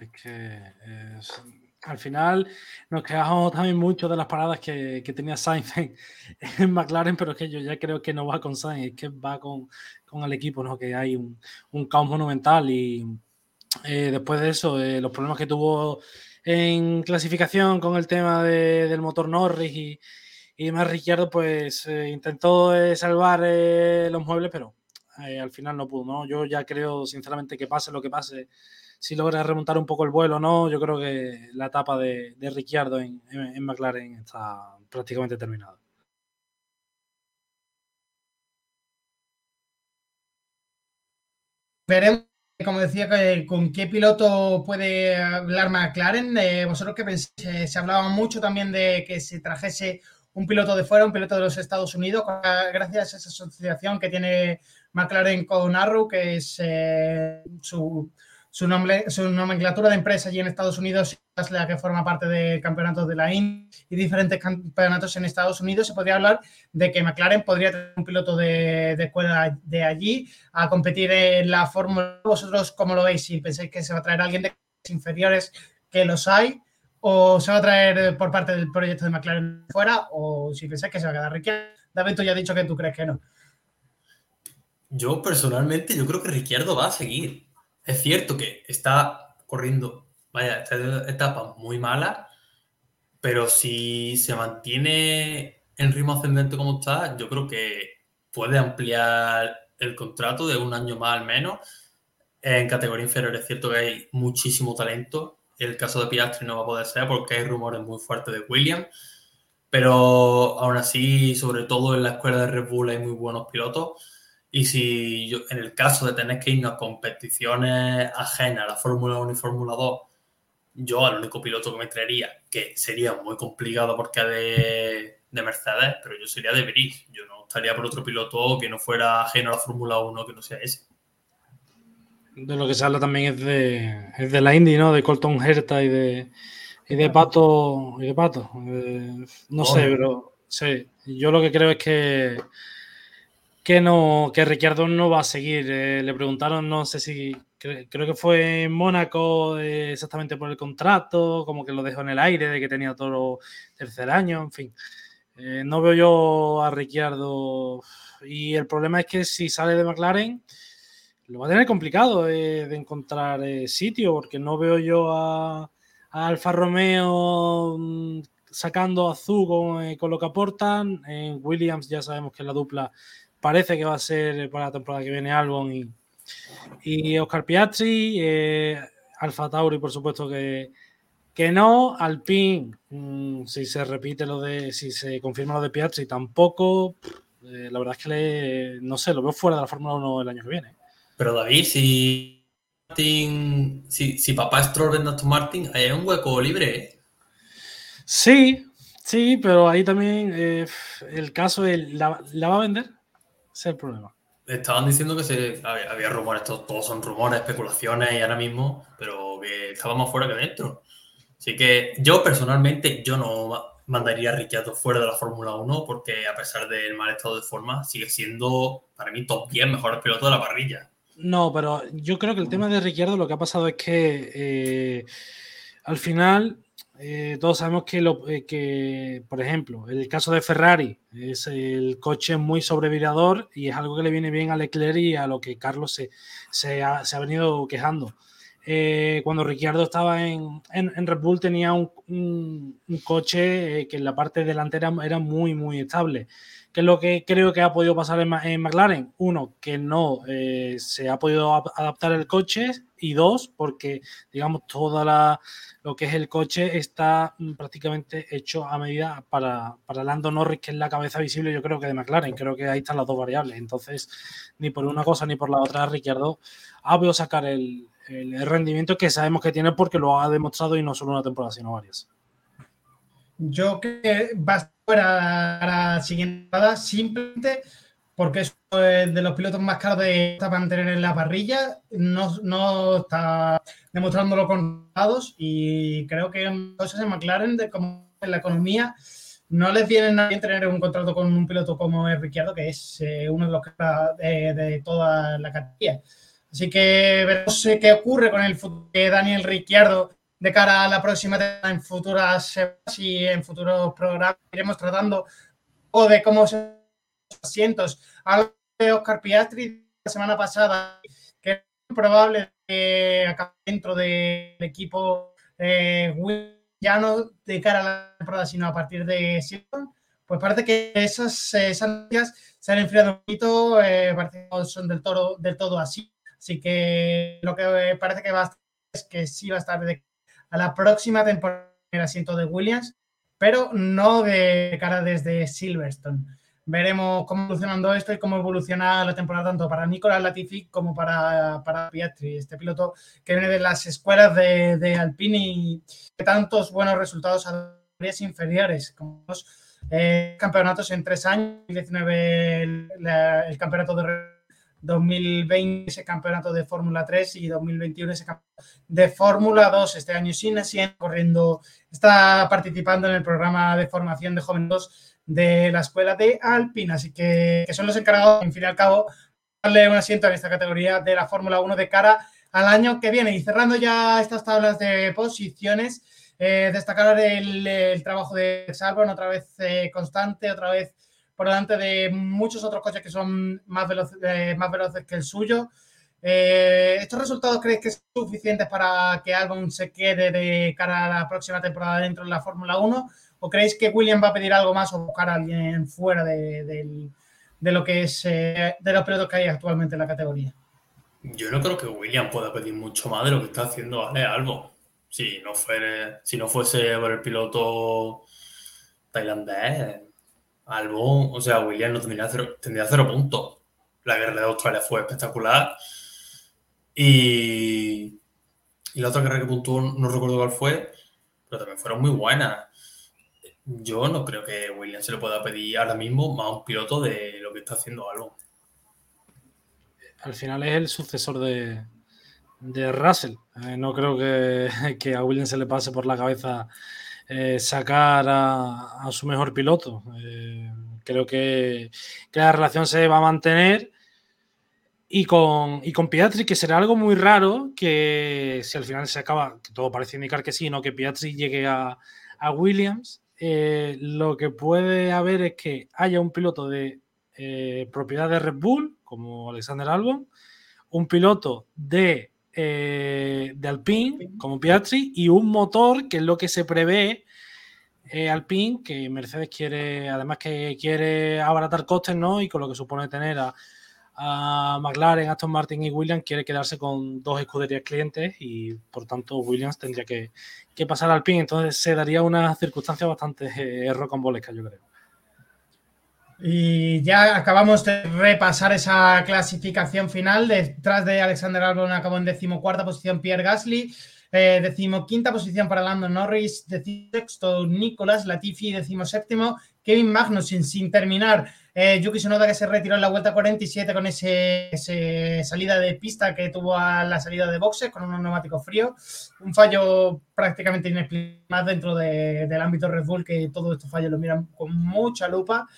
Es que al final nos quedamos también mucho de las paradas que, tenía Sainz en, McLaren, pero es que yo ya creo que no va con Sainz, es que va con, el equipo, ¿no? que hay un, un caos monumental y eh, después de eso, eh, los problemas que tuvo en clasificación con el tema del motor Norris y, y demás, Ricciardo pues eh, intentó eh, salvar eh, los muebles, pero al final no pudo, ¿no? Yo ya creo sinceramente que pase lo que pase, si logra remontar un poco el vuelo, ¿no? Yo creo que la etapa de, de Ricciardo en, en, McLaren está prácticamente terminada. Veremos como decía, ¿con qué piloto puede hablar McLaren? Eh, ¿Vosotros qué pensáis? Se hablaba mucho también de que se trajese un piloto de fuera, un piloto de los Estados Unidos, gracias a esa asociación que tiene McLaren con Arrow, que es eh, su su, nombre, su nomenclatura de empresa allí en Estados Unidos es la que forma parte de campeonatos de la IN y diferentes campeonatos en Estados Unidos, se podría hablar de que McLaren podría tener un piloto de, escuela de allí a competir en la Fórmula. ¿Vosotros cómo lo veis? Si pensáis que se va a traer alguien de inferiores, que los hay, o se va a traer por parte del proyecto de McLaren fuera, o si pensáis que se va a quedar Ricciardo. David, tú ya has dicho que tú crees que no. Yo personalmente, yo creo que Ricciardo va a seguir es cierto que está corriendo, vaya, esta etapa muy mala, pero si se mantiene en ritmo ascendente como está, yo creo que puede ampliar el contrato de un año más al menos. En categoría inferior es cierto que hay muchísimo talento. El caso de Piastri no va a poder ser porque hay rumores muy fuertes de Williams. Pero aún así, sobre todo en la escuela de Red Bull hay muy buenos pilotos. Y si yo, en el caso de tener que irnos a competiciones ajenas a la Fórmula 1 y Fórmula 2, yo al único piloto que me traería, que sería muy complicado porque de, de Mercedes, pero yo sería de Brice. Yo no estaría por otro piloto que no fuera ajeno a la Fórmula 1, que no sea ese. De lo que se habla también es de, es de la Indy, ¿no? De Colton Herta y de, y de Pato. Y de Pato. Eh, no sé, pero sí. Yo lo que creo es que que no que Ricciardo no va a seguir. Eh, le preguntaron, no sé si creo que fue en Mónaco eh, exactamente por el contrato, como que lo dejó en el aire de que tenía todo tercer año, en fin. Eh, no veo yo a Ricciardo y el problema es que si sale de McLaren lo va a tener complicado de encontrar sitio porque no veo yo a, a Alfa Romeo mm, sacando azul con, con, lo que aportan. En Williams ya sabemos que la dupla parece que va a ser para la temporada que viene Albon y, y Oscar Piastri, eh, Alfa Tauri, por supuesto que, que no, Alpine, mm, si se repite lo de, si se confirma lo de Piastri, tampoco. Eh, la verdad es que no sé, lo veo fuera de la Fórmula 1 el año que viene. Pero David, si si, si papá es Stroll en Aston Martin, hay un hueco libre. ¿eh? Sí, sí, pero ahí también eh, el caso es, ¿la, ¿la va a vender? Ese es el problema. Estaban diciendo que se, había, rumores, todos, son rumores, especulaciones y ahora mismo, pero que estaba más fuera que dentro. Así que yo personalmente, yo no mandaría a Ricciardo fuera de la Fórmula 1 porque a pesar del mal estado de forma, sigue siendo para mí top 10 mejores pilotos de la parrilla. No, pero yo creo que el tema de Ricciardo lo que ha pasado es que eh, al final eh, todos sabemos que, lo, eh, que, por ejemplo, el caso de Ferrari es el coche muy sobrevirador y es algo que le viene bien a Leclerc y a lo que Carlos se, se, ha, se ha, venido quejando. Eh, cuando Ricciardo estaba en, en, en, Red Bull tenía un, un, un coche que en la parte delantera era muy, muy estable. ¿Qué es lo que creo que ha podido pasar en, en McLaren? Uno, que no eh, se ha podido adaptar el coche y dos, porque digamos toda la lo que es el coche está mm, prácticamente hecho a medida para, para Lando Norris, que es la cabeza visible, yo creo que de McLaren. Creo que ahí están las dos variables. Entonces, ni por una cosa ni por la otra, Ricciardo ha podido sacar el, el rendimiento que sabemos que tiene porque lo ha demostrado y no solo una temporada, sino varias. Yo creo que va a para la siguiente temporada simplemente porque es de los pilotos más caros de mantener en la parrilla, no, no está demostrándolo con dados y creo que cosas en McLaren, de como en la economía, no les viene nadie tener un contrato con un piloto como es Ricciardo, que es eh, uno de los de, de, toda la categoría. Así que veremos qué ocurre con el futuro de Daniel Ricciardo de cara a la próxima en futuras semanas y en futuros programas iremos tratando o de cómo se asientos. Algo de Oscar Piastri la semana pasada, que es probable que acabe dentro del equipo eh, ya no de cara a la temporada, sino a partir de Silton, pues parece que esas, noticias se han enfriado un poquito, eh, parece que no son del todo, del todo así. Así que lo que parece que va a estar es que sí va a estar de a la próxima temporada el asiento de Williams, pero no de cara desde Silverstone. Veremos cómo evolucionando esto y cómo evoluciona la temporada tanto para Nicolás Latifi como para, para Piastri, este piloto que viene de las escuelas de, de Alpine y de tantos buenos resultados a áreas inferiores, como eh, campeonatos en tres años, 2019 el, el campeonato de 2020 ese campeonato de Fórmula 3 y 2021 ese campeonato de Fórmula 2. Este año Sina corriendo, está participando en el programa de formación de jóvenes de la escuela de Alpine, así que, que son los encargados, en fin y al cabo, darle un asiento en esta categoría de la Fórmula 1 de cara al año que viene. Y cerrando ya estas tablas de posiciones, eh, destacar el, trabajo de Salvan, otra vez eh, constante, otra vez por delante de muchos otros coches que son más, veloz, eh, más veloces que el suyo. Eh, ¿Estos resultados creéis que son suficientes para que Albon se quede de cara a la próxima temporada dentro de la Fórmula 1? ¿O creéis que William va a pedir algo más o buscar a alguien fuera de, de, de lo que es eh, de los pilotos que hay actualmente en la categoría? Yo no creo que William pueda pedir mucho más de lo que está haciendo Ale Albo. Si no, fuere, si no fuese por el piloto tailandés, Albo, o sea, William no tendría cero, tendría cero puntos. La guerra de Australia fue espectacular. Y, y la otra carrera que puntuó, no recuerdo cuál fue, pero también fueron muy buenas. Yo no creo que William se le pueda pedir ahora mismo más a un piloto de lo que está haciendo Albo al final es el sucesor de, de Russell. Eh, no creo que, a Williams se le pase por la cabeza eh, sacar a, su mejor piloto. Eh, creo que, la relación se va a mantener. Y con, y con que será algo muy raro que si al final se acaba, que todo parece indicar que sí, no que Piatri llegue a, a Williams, lo que puede haber es que haya un piloto de propiedad de Red Bull como Alexander Albon, un piloto de, eh, de Alpine como Piastri y un motor que es lo que se prevé eh, Alpine, que Mercedes quiere, además que quiere abaratar costes, ¿no? Y con lo que supone tener a, a McLaren, Aston Martin y Williams, quiere quedarse con dos escuderías clientes y por tanto Williams tendría que, pasar al Alpine. Entonces se daría una circunstancia bastante eh, rocambolesca, yo creo. Y ya acabamos de repasar esa clasificación final. Detrás de Alexander Albon acabó en decimocuarta posición Pierre Gasly, eh, decimoquinta posición para Lando Norris, decimosexto Nicolás Latifi, decimoséptimo Kevin Magnussen sin terminar. Eh, Yuki Sonoda que se retiró en la vuelta 47 con ese, salida de pista que tuvo a la salida de boxe con un neumático frío. Un fallo prácticamente inexplicable dentro del ámbito Red Bull, que todos estos fallos lo miran con mucha lupa.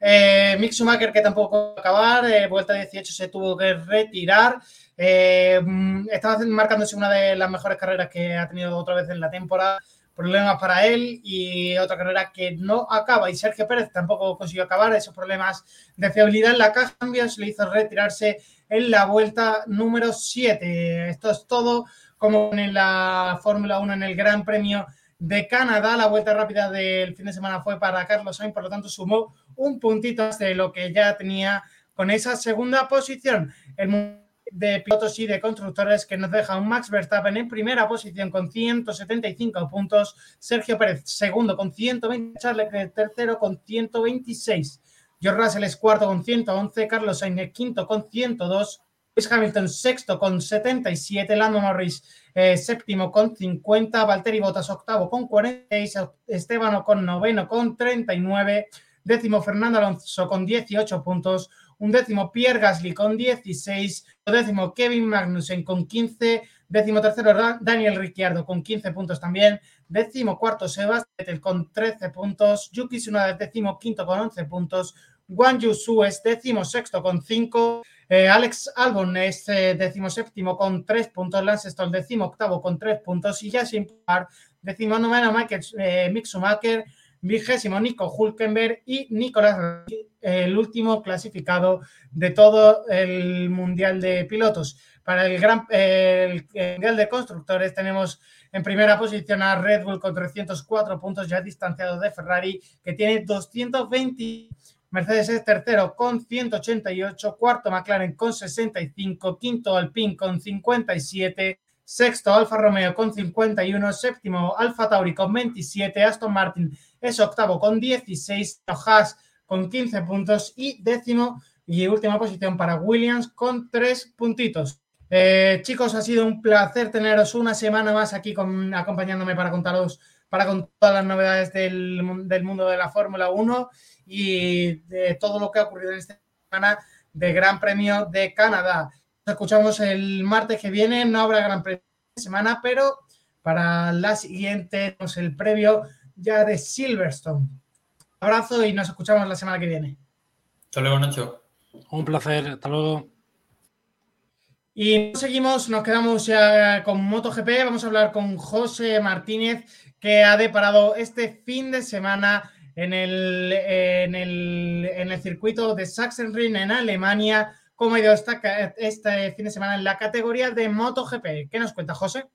Eh, Mick Schumacher, que tampoco va a acabar, eh, vuelta 18 se tuvo que retirar. Eh, mm, estaba marcándose una de las mejores carreras que ha tenido otra vez en la temporada. Problemas para él y otra carrera que no acaba. Y Sergio Pérez tampoco consiguió acabar. Esos problemas de fiabilidad en la caja cambios le hizo retirarse en la vuelta número 7. Esto es todo como en la Fórmula 1 en el Gran Premio de Canadá. La vuelta rápida del fin de semana fue para Carlos Sainz, por lo tanto sumó un puntito de lo que ya tenía con esa segunda posición. El de pilotos y de constructores que nos deja un Max Verstappen en primera posición con 175 puntos, Sergio Pérez segundo con 120, Charles tercero con 126, George Russell es cuarto con 111, Carlos Sainz quinto con 102, Luis Hamilton sexto con 77, Lando Norris eh, séptimo con 50, Valtteri Bottas octavo con 46, Esteban con noveno con 39, décimo Fernando Alonso con 18 puntos, un décimo Pierre Gasly con 16, décimo Kevin Magnussen con 15, décimo tercero Daniel Ricciardo con 15 puntos también, décimo cuarto Sebastián con 13 puntos, Yuki Tsunoda décimo quinto con 11 puntos, Juan Yusu es décimo sexto con 5, eh, Alex Albon es eh, décimo séptimo con 3 puntos, Lance Stroll décimo octavo con 3 puntos y ya sin par, décimo noveno Michael eh, Mick Schumacher vigésimo Nico Hulkenberg y Nicolás, el último clasificado de todo el Mundial de Pilotos. Para el, gran, el, Mundial de Constructores tenemos en primera posición a Red Bull con 304 puntos, ya distanciado de Ferrari, que tiene 220. Mercedes es tercero con 188, cuarto McLaren con 65, quinto Alpine con 57, sexto Alfa Romeo con 51, séptimo Alfa Tauri con 27, Aston Martin es octavo con 16, Haas con 15 puntos y décimo y última posición para Williams con 3 puntitos. Eh, chicos, ha sido un placer teneros una semana más aquí acompañándome para contaros para con todas las novedades del, mundo de la Fórmula 1 y de todo lo que ha ocurrido en esta semana de Gran Premio de Canadá. Nos escuchamos el martes que viene, no habrá Gran Premio de semana, pero para la siguiente, tenemos el previo ya de Silverstone. abrazo y nos escuchamos la semana que viene. Hasta luego, Nacho. Un placer, hasta luego. Y seguimos, nos quedamos ya con MotoGP. Vamos a hablar con José Martínez, que ha deparado este fin de semana en el, en el, en el circuito de Sachsenring en Alemania. ¿Cómo ha ido este fin de semana en la categoría de MotoGP? ¿Qué nos cuenta José?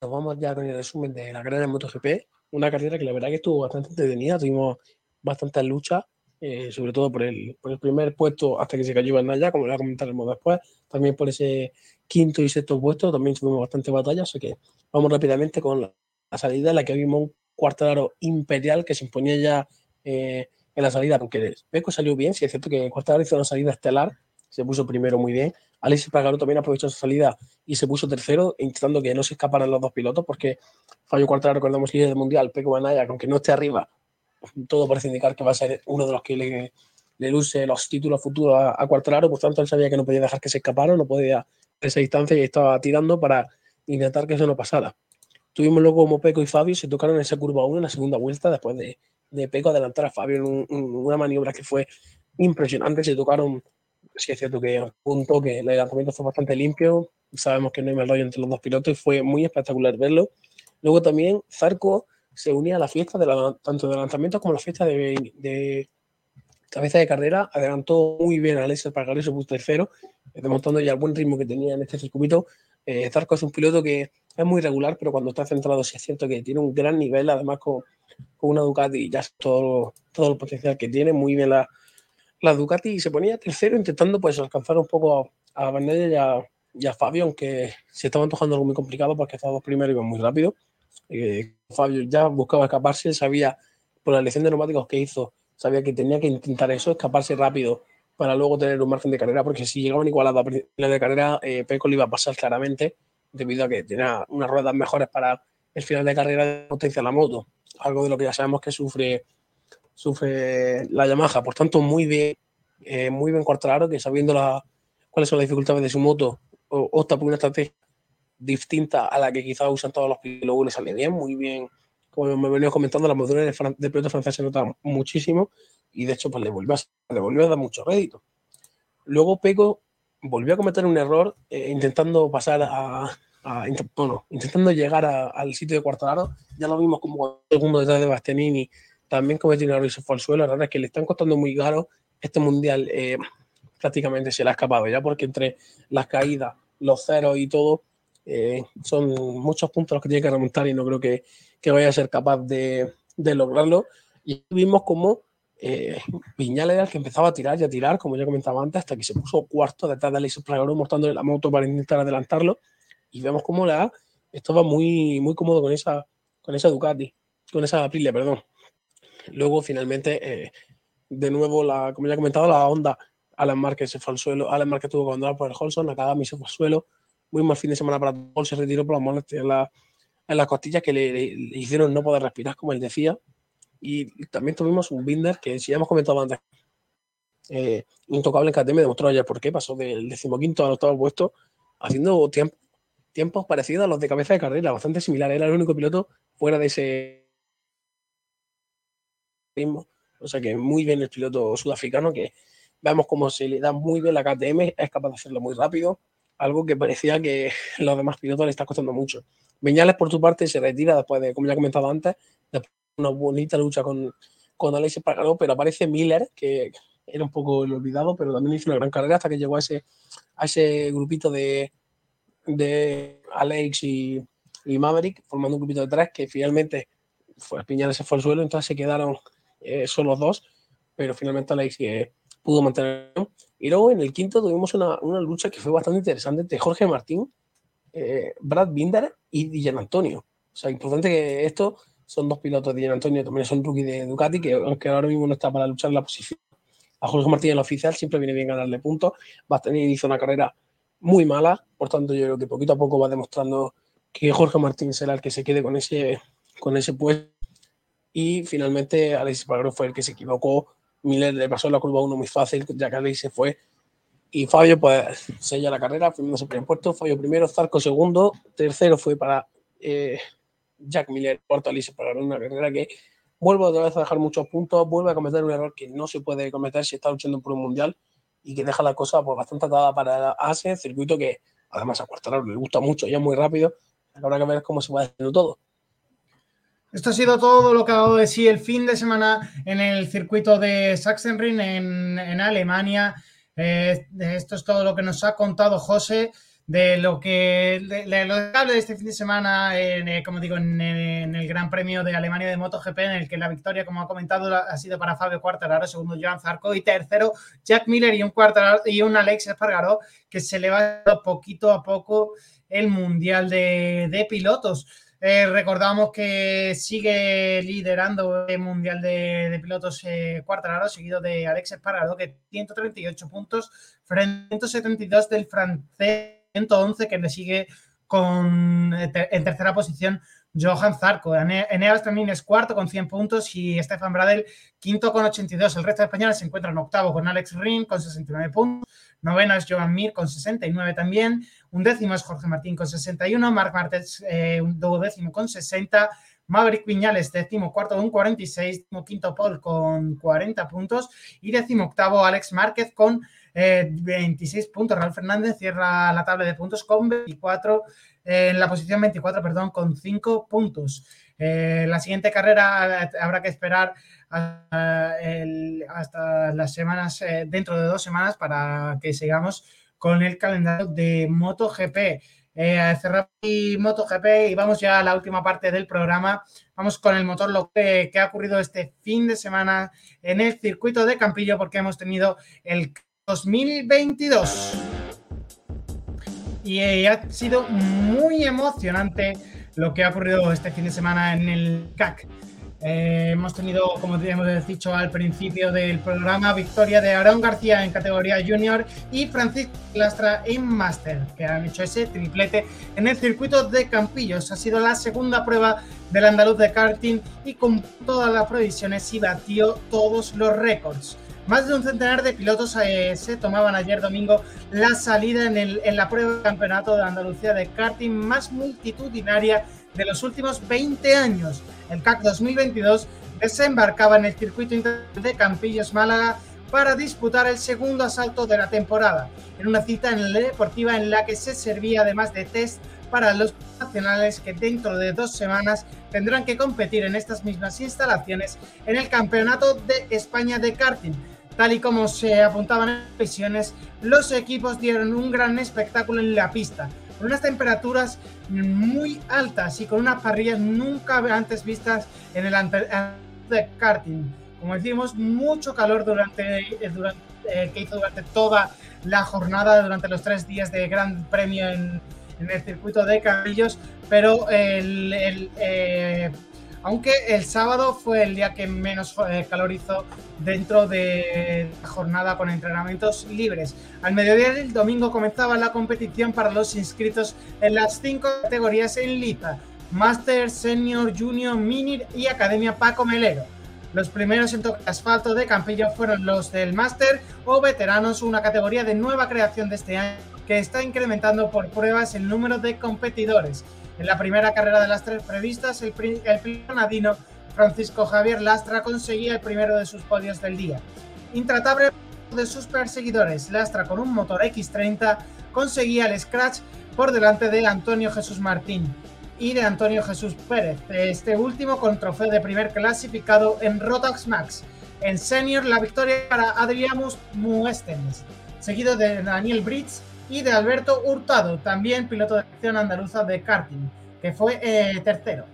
Nos vamos ya con el resumen de la carrera de MotoGP. Una carrera que la verdad que estuvo bastante entretenida, tuvimos bastantes luchas. eh, sobre todo por el, por el primer puesto hasta que se cayó Naya, como ya comentaremos después, también por ese quinto y sexto puesto, también tuvimos bastante batalla, así que vamos rápidamente con la, salida en la que vimos un cuartelaro imperial que se imponía ya eh, en la salida, aunque Peco salió bien, sí es cierto que Cuartelaro hizo una salida estelar, se puso primero muy bien, Alex Pagano también aprovechó su salida y se puso tercero, intentando que no se escaparan los dos pilotos, porque Fallo Cuartelaro, recordamos, líder del mundial, Peco Banaya, aunque no esté arriba, todo parece indicar que va a ser uno de los que le, luce los títulos futuros a, a Cuartararo, por tanto él sabía que no podía dejar que se escapara, no podía esa distancia y estaba tirando para intentar que eso no pasara. Tuvimos luego como Peco y Fabio se tocaron en esa curva 1 en la segunda vuelta después de, de Peco adelantar a Fabio en, una maniobra que fue impresionante. Se tocaron, sí es cierto que un punto que el adelantamiento fue bastante limpio. Sabemos que no hay mal rollo entre los dos pilotos y fue muy espectacular verlo. Luego también Zarco se unía a la fiesta de tanto de lanzamiento como la fiesta de, cabeza de carrera. Adelantó muy bien a Alex Espargaró y se puso tercero, demostrando ya el buen ritmo que tenía en este circuito. Eh, es un piloto que es muy regular, pero cuando está centrado sí es cierto que tiene un gran nivel, además con, una Ducati ya todo, todo el potencial que tiene, muy bien la, la Ducati y se ponía tercero intentando pues alcanzar un poco a, a y a, Fabio, aunque se estaba antojando algo muy complicado porque estaba primero y iba muy rápido. Eh, Fabio ya buscaba escaparse, sabía por la lección de neumáticos que hizo, sabía que tenía que intentar eso, escaparse rápido para luego tener un margen de carrera, porque si llegaban igualados a la de carrera, eh, Peco le iba a pasar claramente, debido a que tenía unas ruedas mejores para el final de carrera de potencia la moto, algo de lo que ya sabemos que sufre, sufre la Yamaha. Por tanto, muy bien, eh, muy bien Cuartararo, que sabiendo la, cuáles son las dificultades de su moto, opta por una estrategia distinta a la que quizás usan todos los pilotos, le sale bien, muy bien. Como me venía comentando, la modular de, de piloto francés se nota muchísimo y de hecho pues le volvió a, le volvió a dar mucho rédito. Luego Peco volvió a cometer un error eh, intentando pasar a, a bueno, intentando llegar al sitio de Cuartararo. Ya lo vimos como segundo detrás de Bastianini, también cometió un error y se fue al suelo. La verdad es que le están costando muy caro este mundial. Eh, prácticamente se le ha escapado ya porque entre las caídas, los ceros y todo, eh, son muchos puntos los que tiene que remontar y no creo que, que vaya a ser capaz de, de lograrlo. Y vimos como eh, Viñales era el que empezaba a tirar y a tirar, como ya comentaba antes, hasta que se puso cuarto detrás de Alex Plagaro mostrándole la moto para intentar adelantarlo. Y vemos cómo la estaba muy, muy cómodo con esa, con esa Ducati, con esa Aprilia, perdón. Luego, finalmente, eh, de nuevo, la, como ya he comentado, la Honda Alan Marquez se fue al suelo. Alan Marquez tuvo que andar por el Holson, Nakagami se fue al suelo muy mal fin de semana para Paul, se retiró por las molestias en, las costillas que le, hicieron no poder respirar, como él decía. Y también tuvimos un Binder que, si ya hemos comentado antes, eh, intocable en KTM, demostró ayer por qué pasó del decimoquinto al octavo puesto, haciendo tiempos parecidos a los de cabeza de carrera, bastante similar. Era el único piloto fuera de ese ritmo. O sea que muy bien el piloto sudafricano que vemos cómo se le da muy bien la KTM, es capaz de hacerlo muy rápido, algo que parecía que los demás pilotos le está costando mucho. Viñales, por su parte, se retira después de, como ya he comentado antes, después de una bonita lucha con, con Alex Espargaró, pero aparece Miller, que era un poco el olvidado, pero también hizo una gran carrera hasta que llegó a ese, a ese grupito de, de Alex y, Maverick, formando un grupito de tres que finalmente fue, Piñales se fue al suelo, entonces se quedaron eh, solo dos, pero finalmente Alex eh, pudo mantener. Y luego en el quinto tuvimos una, una lucha que fue bastante interesante entre Jorge Martín, eh, Brad Binder y Dijan Antonio. O sea, importante que esto son dos pilotos. Dijan Antonio también son rookie de Ducati, que aunque ahora mismo no está para luchar en la posición. A Jorge Martín en la oficial siempre viene bien ganarle puntos. tener hizo una carrera muy mala, por tanto yo creo que poquito a poco va demostrando que Jorge Martín será el que se quede con ese, con ese puesto. Y finalmente Alex Pagro fue el que se equivocó Miller le pasó la curva 1 muy fácil, Alex se fue. Y Fabio, pues, sella la carrera, primero se primer puesto, Fabio primero, Zarco segundo, tercero fue para eh, Jack Miller, cuarto Alice para una carrera que vuelve otra vez a dejar muchos puntos, vuelve a cometer un error que no se puede cometer si está luchando por un mundial y que deja la cosa pues, bastante atada para ASE, circuito que además a Cuartararo le gusta mucho, ya muy rápido, habrá que ver cómo se va haciendo todo. Esto ha sido todo lo que ha dado de sí el fin de semana en el circuito de Sachsenring en, en Alemania. Eh, esto es todo lo que nos ha contado José de lo que de, lo de este fin de semana, en, eh, como digo, en, el Gran Premio de Alemania de MotoGP, en el que la victoria, como ha comentado, ha sido para Fabio Quartararo, segundo Joan Zarco y tercero Jack Miller y un Quartararo y un Alex Espargaró que se le va poquito a poco el mundial de, pilotos. Eh, recordamos que sigue liderando el Mundial de, Pilotos eh, Quartararo, seguido de Alex Espargaró, que 138 puntos frente a 172 del francés 111 que le sigue con, en tercera posición Johan Zarco. Eneas también es cuarto con 100 puntos y Stefan Bradel quinto con 82. El resto de españoles se encuentran en octavo con Alex Rin con 69 puntos. Noveno es Joan Mir con 69 también. Un décimo es Jorge Martín con 61. Marc Martens eh, un duodécimo con 60. Maverick Viñales, décimo cuarto con 46. quinto Paul con 40 puntos. Y décimo octavo Alex Márquez con 26 eh, puntos. Raúl Fernández cierra la tabla de puntos con 24, eh, en la posición 24, perdón, con 5 puntos. Eh, la siguiente carrera habrá que esperar hasta las semanas, dentro de dos semanas, para que sigamos con el calendario de MotoGP. Eh, cerramos MotoGP y vamos ya a la última parte del programa. Vamos con el motor lo que, ha ocurrido este fin de semana en el circuito de Campillo porque hemos tenido el 2022. Y eh, ha sido muy emocionante lo que ha ocurrido este fin de semana en el CAC. Eh, hemos tenido, como hemos dicho al principio del programa, victoria de Aaron García en categoría junior y Francisco Lastra en Master, que han hecho ese triplete en el circuito de Campillos. Ha sido la segunda prueba del andaluz de karting y con todas las previsiones y batió todos los récords. Más de un centenar de pilotos eh, se tomaban ayer domingo la salida en, la prueba de campeonato de Andalucía de karting más multitudinaria de los últimos 20 años. El CAC 2022 desembarcaba en el circuito de Campillos Málaga para disputar el segundo asalto de la temporada, en una cita en la deportiva en la que se servía además de test para los nacionales que dentro de dos semanas tendrán que competir en estas mismas instalaciones en el Campeonato de España de Karting, Tal y como se apuntaban en las visiones, los equipos dieron un gran espectáculo en la pista, con unas temperaturas muy altas y con unas parrillas nunca antes vistas en el de karting. Como decimos, mucho calor durante, eh, durante eh, que hizo durante toda la jornada, durante los tres días de Gran Premio en, el circuito de Carrillos, pero eh, aunque el sábado fue el día que menos eh, calor hizo dentro de la jornada con entrenamientos libres. Al mediodía del domingo comenzaba la competición para los inscritos en las cinco categorías en Liza, Master, Senior, Junior, Mini y Academia Paco Melero. Los primeros en toque asfalto de Campillo fueron los del Master o Veteranos, una categoría de nueva creación de este año que está incrementando por pruebas el número de competidores. En la primera carrera de las tres previstas, el, el nadino Francisco Javier Lastra conseguía el primero de sus podios del día. Intratable de sus perseguidores, Lastra con un motor X30 conseguía el scratch por delante de Antonio Jesús Martín y de Antonio Jesús Pérez, este último con trofeo de primer clasificado en Rotax Max. En senior, la victoria para Adriamus Muestenes, seguido de Daniel Brits y de Alberto Hurtado, también piloto de acción andaluza de karting, que fue eh, tercero.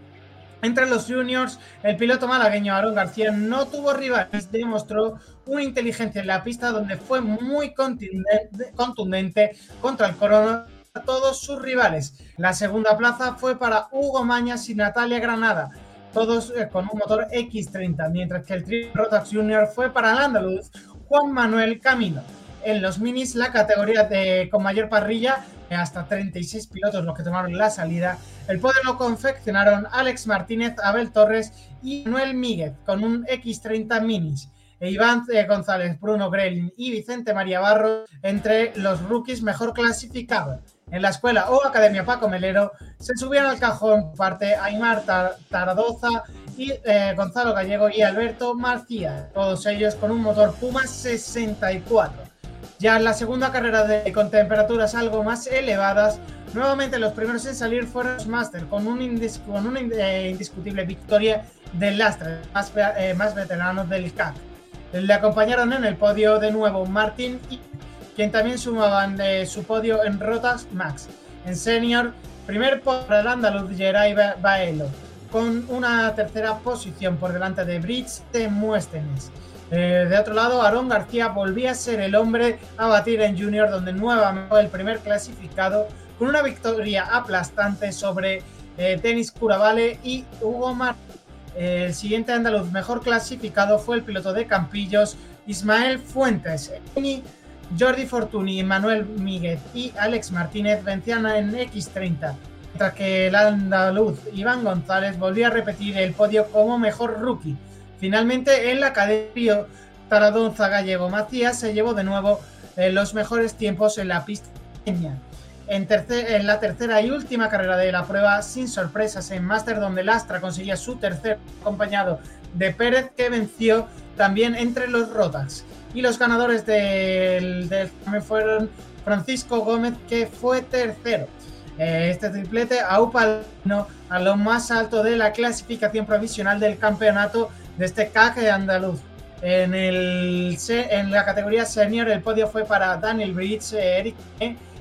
Entre los juniors, el piloto malagueño Aaron García no tuvo rivales, demostró una inteligencia en la pista donde fue muy contundente contra el corona todos sus rivales. La segunda plaza fue para Hugo Mañas y Natalia Granada, todos eh, con un motor X30, mientras que el trio Rotax Junior fue para el andaluz Juan Manuel Camino en los minis la categoría de, con mayor parrilla, hasta 36 pilotos los que tomaron la salida. El podio lo confeccionaron Alex Martínez, Abel Torres y Manuel Míguez con un X30 minis. E Iván eh, González, Bruno Grelin y Vicente María Barro entre los rookies mejor clasificados. En la escuela o Academia Paco Melero se subían al cajón parte Aymar Taradoza y eh, Gonzalo Gallego y Alberto Marcía, todos ellos con un motor Puma 64. Ya en la segunda carrera de, con temperaturas algo más elevadas, nuevamente los primeros en salir fueron los Master, con, un con una eh, indiscutible victoria del Lastre, más, eh, más veterano del CAC. Le acompañaron en el podio de nuevo Martín, quien también sumaban de su podio en Rotas Max. En senior, primer para el andaluz Geray Baelo, con una tercera posición por delante de Brits de Muéstenes. Eh, de otro lado, Aaron García volvía a ser el hombre a batir en Junior, donde nuevamente fue el primer clasificado con una victoria aplastante sobre eh, Denis Curavale y Hugo Mar. el siguiente andaluz mejor clasificado fue el piloto de Campillos, Ismael Fuentes. Jordi Fortuny, Manuel Míguez y Alex Martínez vencían en X30, mientras que el andaluz Iván González volvió a repetir el podio como mejor rookie. Finalmente, en la academia Taradonza Gallego Macías se llevó de nuevo eh, los mejores tiempos en la pista. En, en, la tercera y última carrera de la prueba, sin sorpresas en Master, donde Lastra conseguía su tercer acompañado de Pérez, que venció también entre los Rotas. Y los ganadores del, del fueron Francisco Gómez, que fue tercero. Eh, este triplete aupa a lo más alto de la clasificación provisional del campeonato de este caje andaluz. En, el, en la categoría senior el podio fue para Daniel Bridge, Eric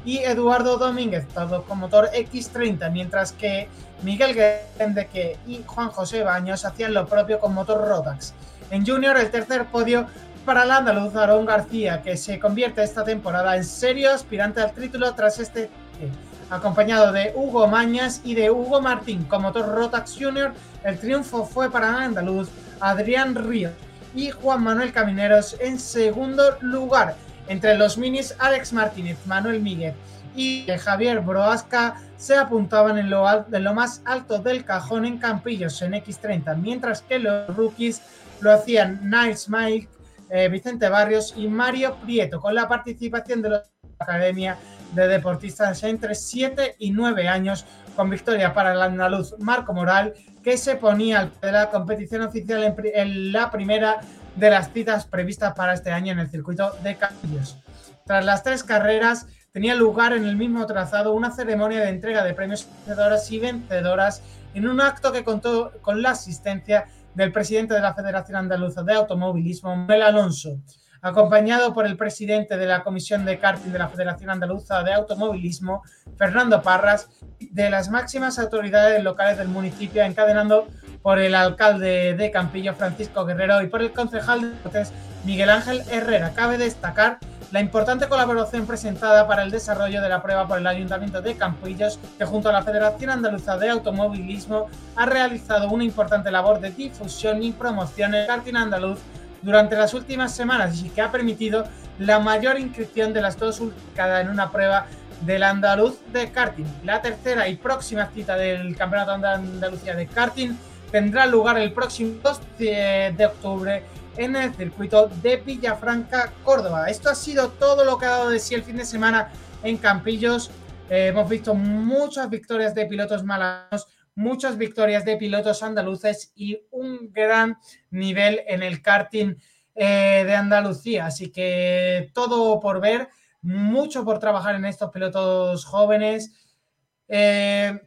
y Eduardo Domínguez, todos con motor X30, mientras que Miguel Gendeque y Juan José Baños hacían lo propio con motor Rotax. En junior el tercer podio para el andaluz Aarón García, que se convierte esta temporada en serio aspirante al título tras este acompañado de Hugo Mañas y de Hugo Martín con motor Rotax Junior. El triunfo fue para andaluz Adrián Ríos y Juan Manuel Camineros en segundo lugar. Entre los minis, Alex Martínez, Manuel Miguel y Javier Broasca se apuntaban en lo, más alto del cajón en Campillos en X30, mientras que los rookies lo hacían Niles Mike, eh, Vicente Barrios y Mario Prieto, con la participación de la Academia de Deportistas entre 7 y 9 años, con victoria para el andaluz Marco Moral, que se ponía de la competición oficial en, la primera de las citas previstas para este año en el circuito de Campillos. Tras las tres carreras, tenía lugar en el mismo trazado una ceremonia de entrega de premios vencedoras y vencedoras en un acto que contó con la asistencia del presidente de la Federación Andaluza de Automovilismo, Mel Alonso, acompañado por el presidente de la Comisión de Karting de la Federación Andaluza de Automovilismo, Fernando Parras, de las máximas autoridades locales del municipio, encadenando por el alcalde de Campillo, Francisco Guerrero, y por el concejal de deportes, Miguel Ángel Herrera. Cabe destacar la importante colaboración presentada para el desarrollo de la prueba por el Ayuntamiento de Campillos, que junto a la Federación Andaluza de Automovilismo ha realizado una importante labor de difusión y promoción en el karting andaluz durante las últimas semanas y que ha permitido la mayor inscripción de las dos últimas en una prueba del andaluz de karting. La tercera y próxima cita del Campeonato de Andalucía de karting tendrá lugar el próximo 2 de octubre en el circuito de Villafranca, Córdoba. Esto ha sido todo lo que ha dado de sí el fin de semana en Campillos. Eh, hemos visto muchas victorias de pilotos malanos, muchas victorias de pilotos andaluces y un gran nivel en el karting eh, de Andalucía. Así que todo por ver, mucho por trabajar en estos pilotos jóvenes. Eh,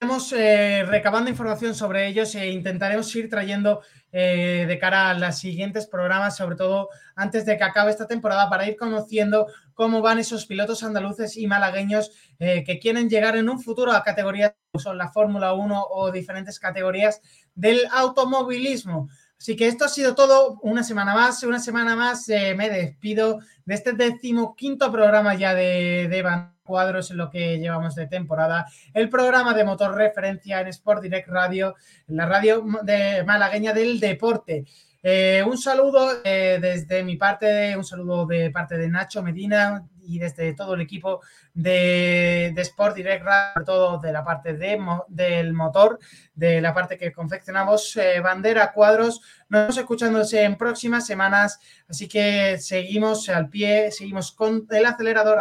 Estamos eh, recabando información sobre ellos e intentaremos ir trayendo eh, de cara a los siguientes programas, sobre todo antes de que acabe esta temporada, para ir conociendo cómo van esos pilotos andaluces y malagueños eh, que quieren llegar en un futuro a categorías como la Fórmula 1 o diferentes categorías del automovilismo. Así que esto ha sido todo, una semana más, una semana más me despido de este decimoquinto programa ya de, de cuadros en lo que llevamos de temporada. El programa de motor referencia en Sport Direct Radio, la radio de malagueña del deporte. Eh, un saludo eh, desde mi parte, un saludo de parte de Nacho Medina y desde todo el equipo de, Sport Direct, todo de la parte de, del motor, de la parte que confeccionamos, eh, bandera, cuadros. Nos vamos escuchándose en próximas semanas, así que seguimos al pie, seguimos con el acelerador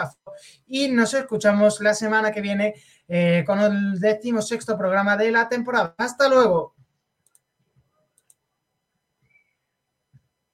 y nos escuchamos la semana que viene con el décimo sexto programa de la temporada. Hasta luego.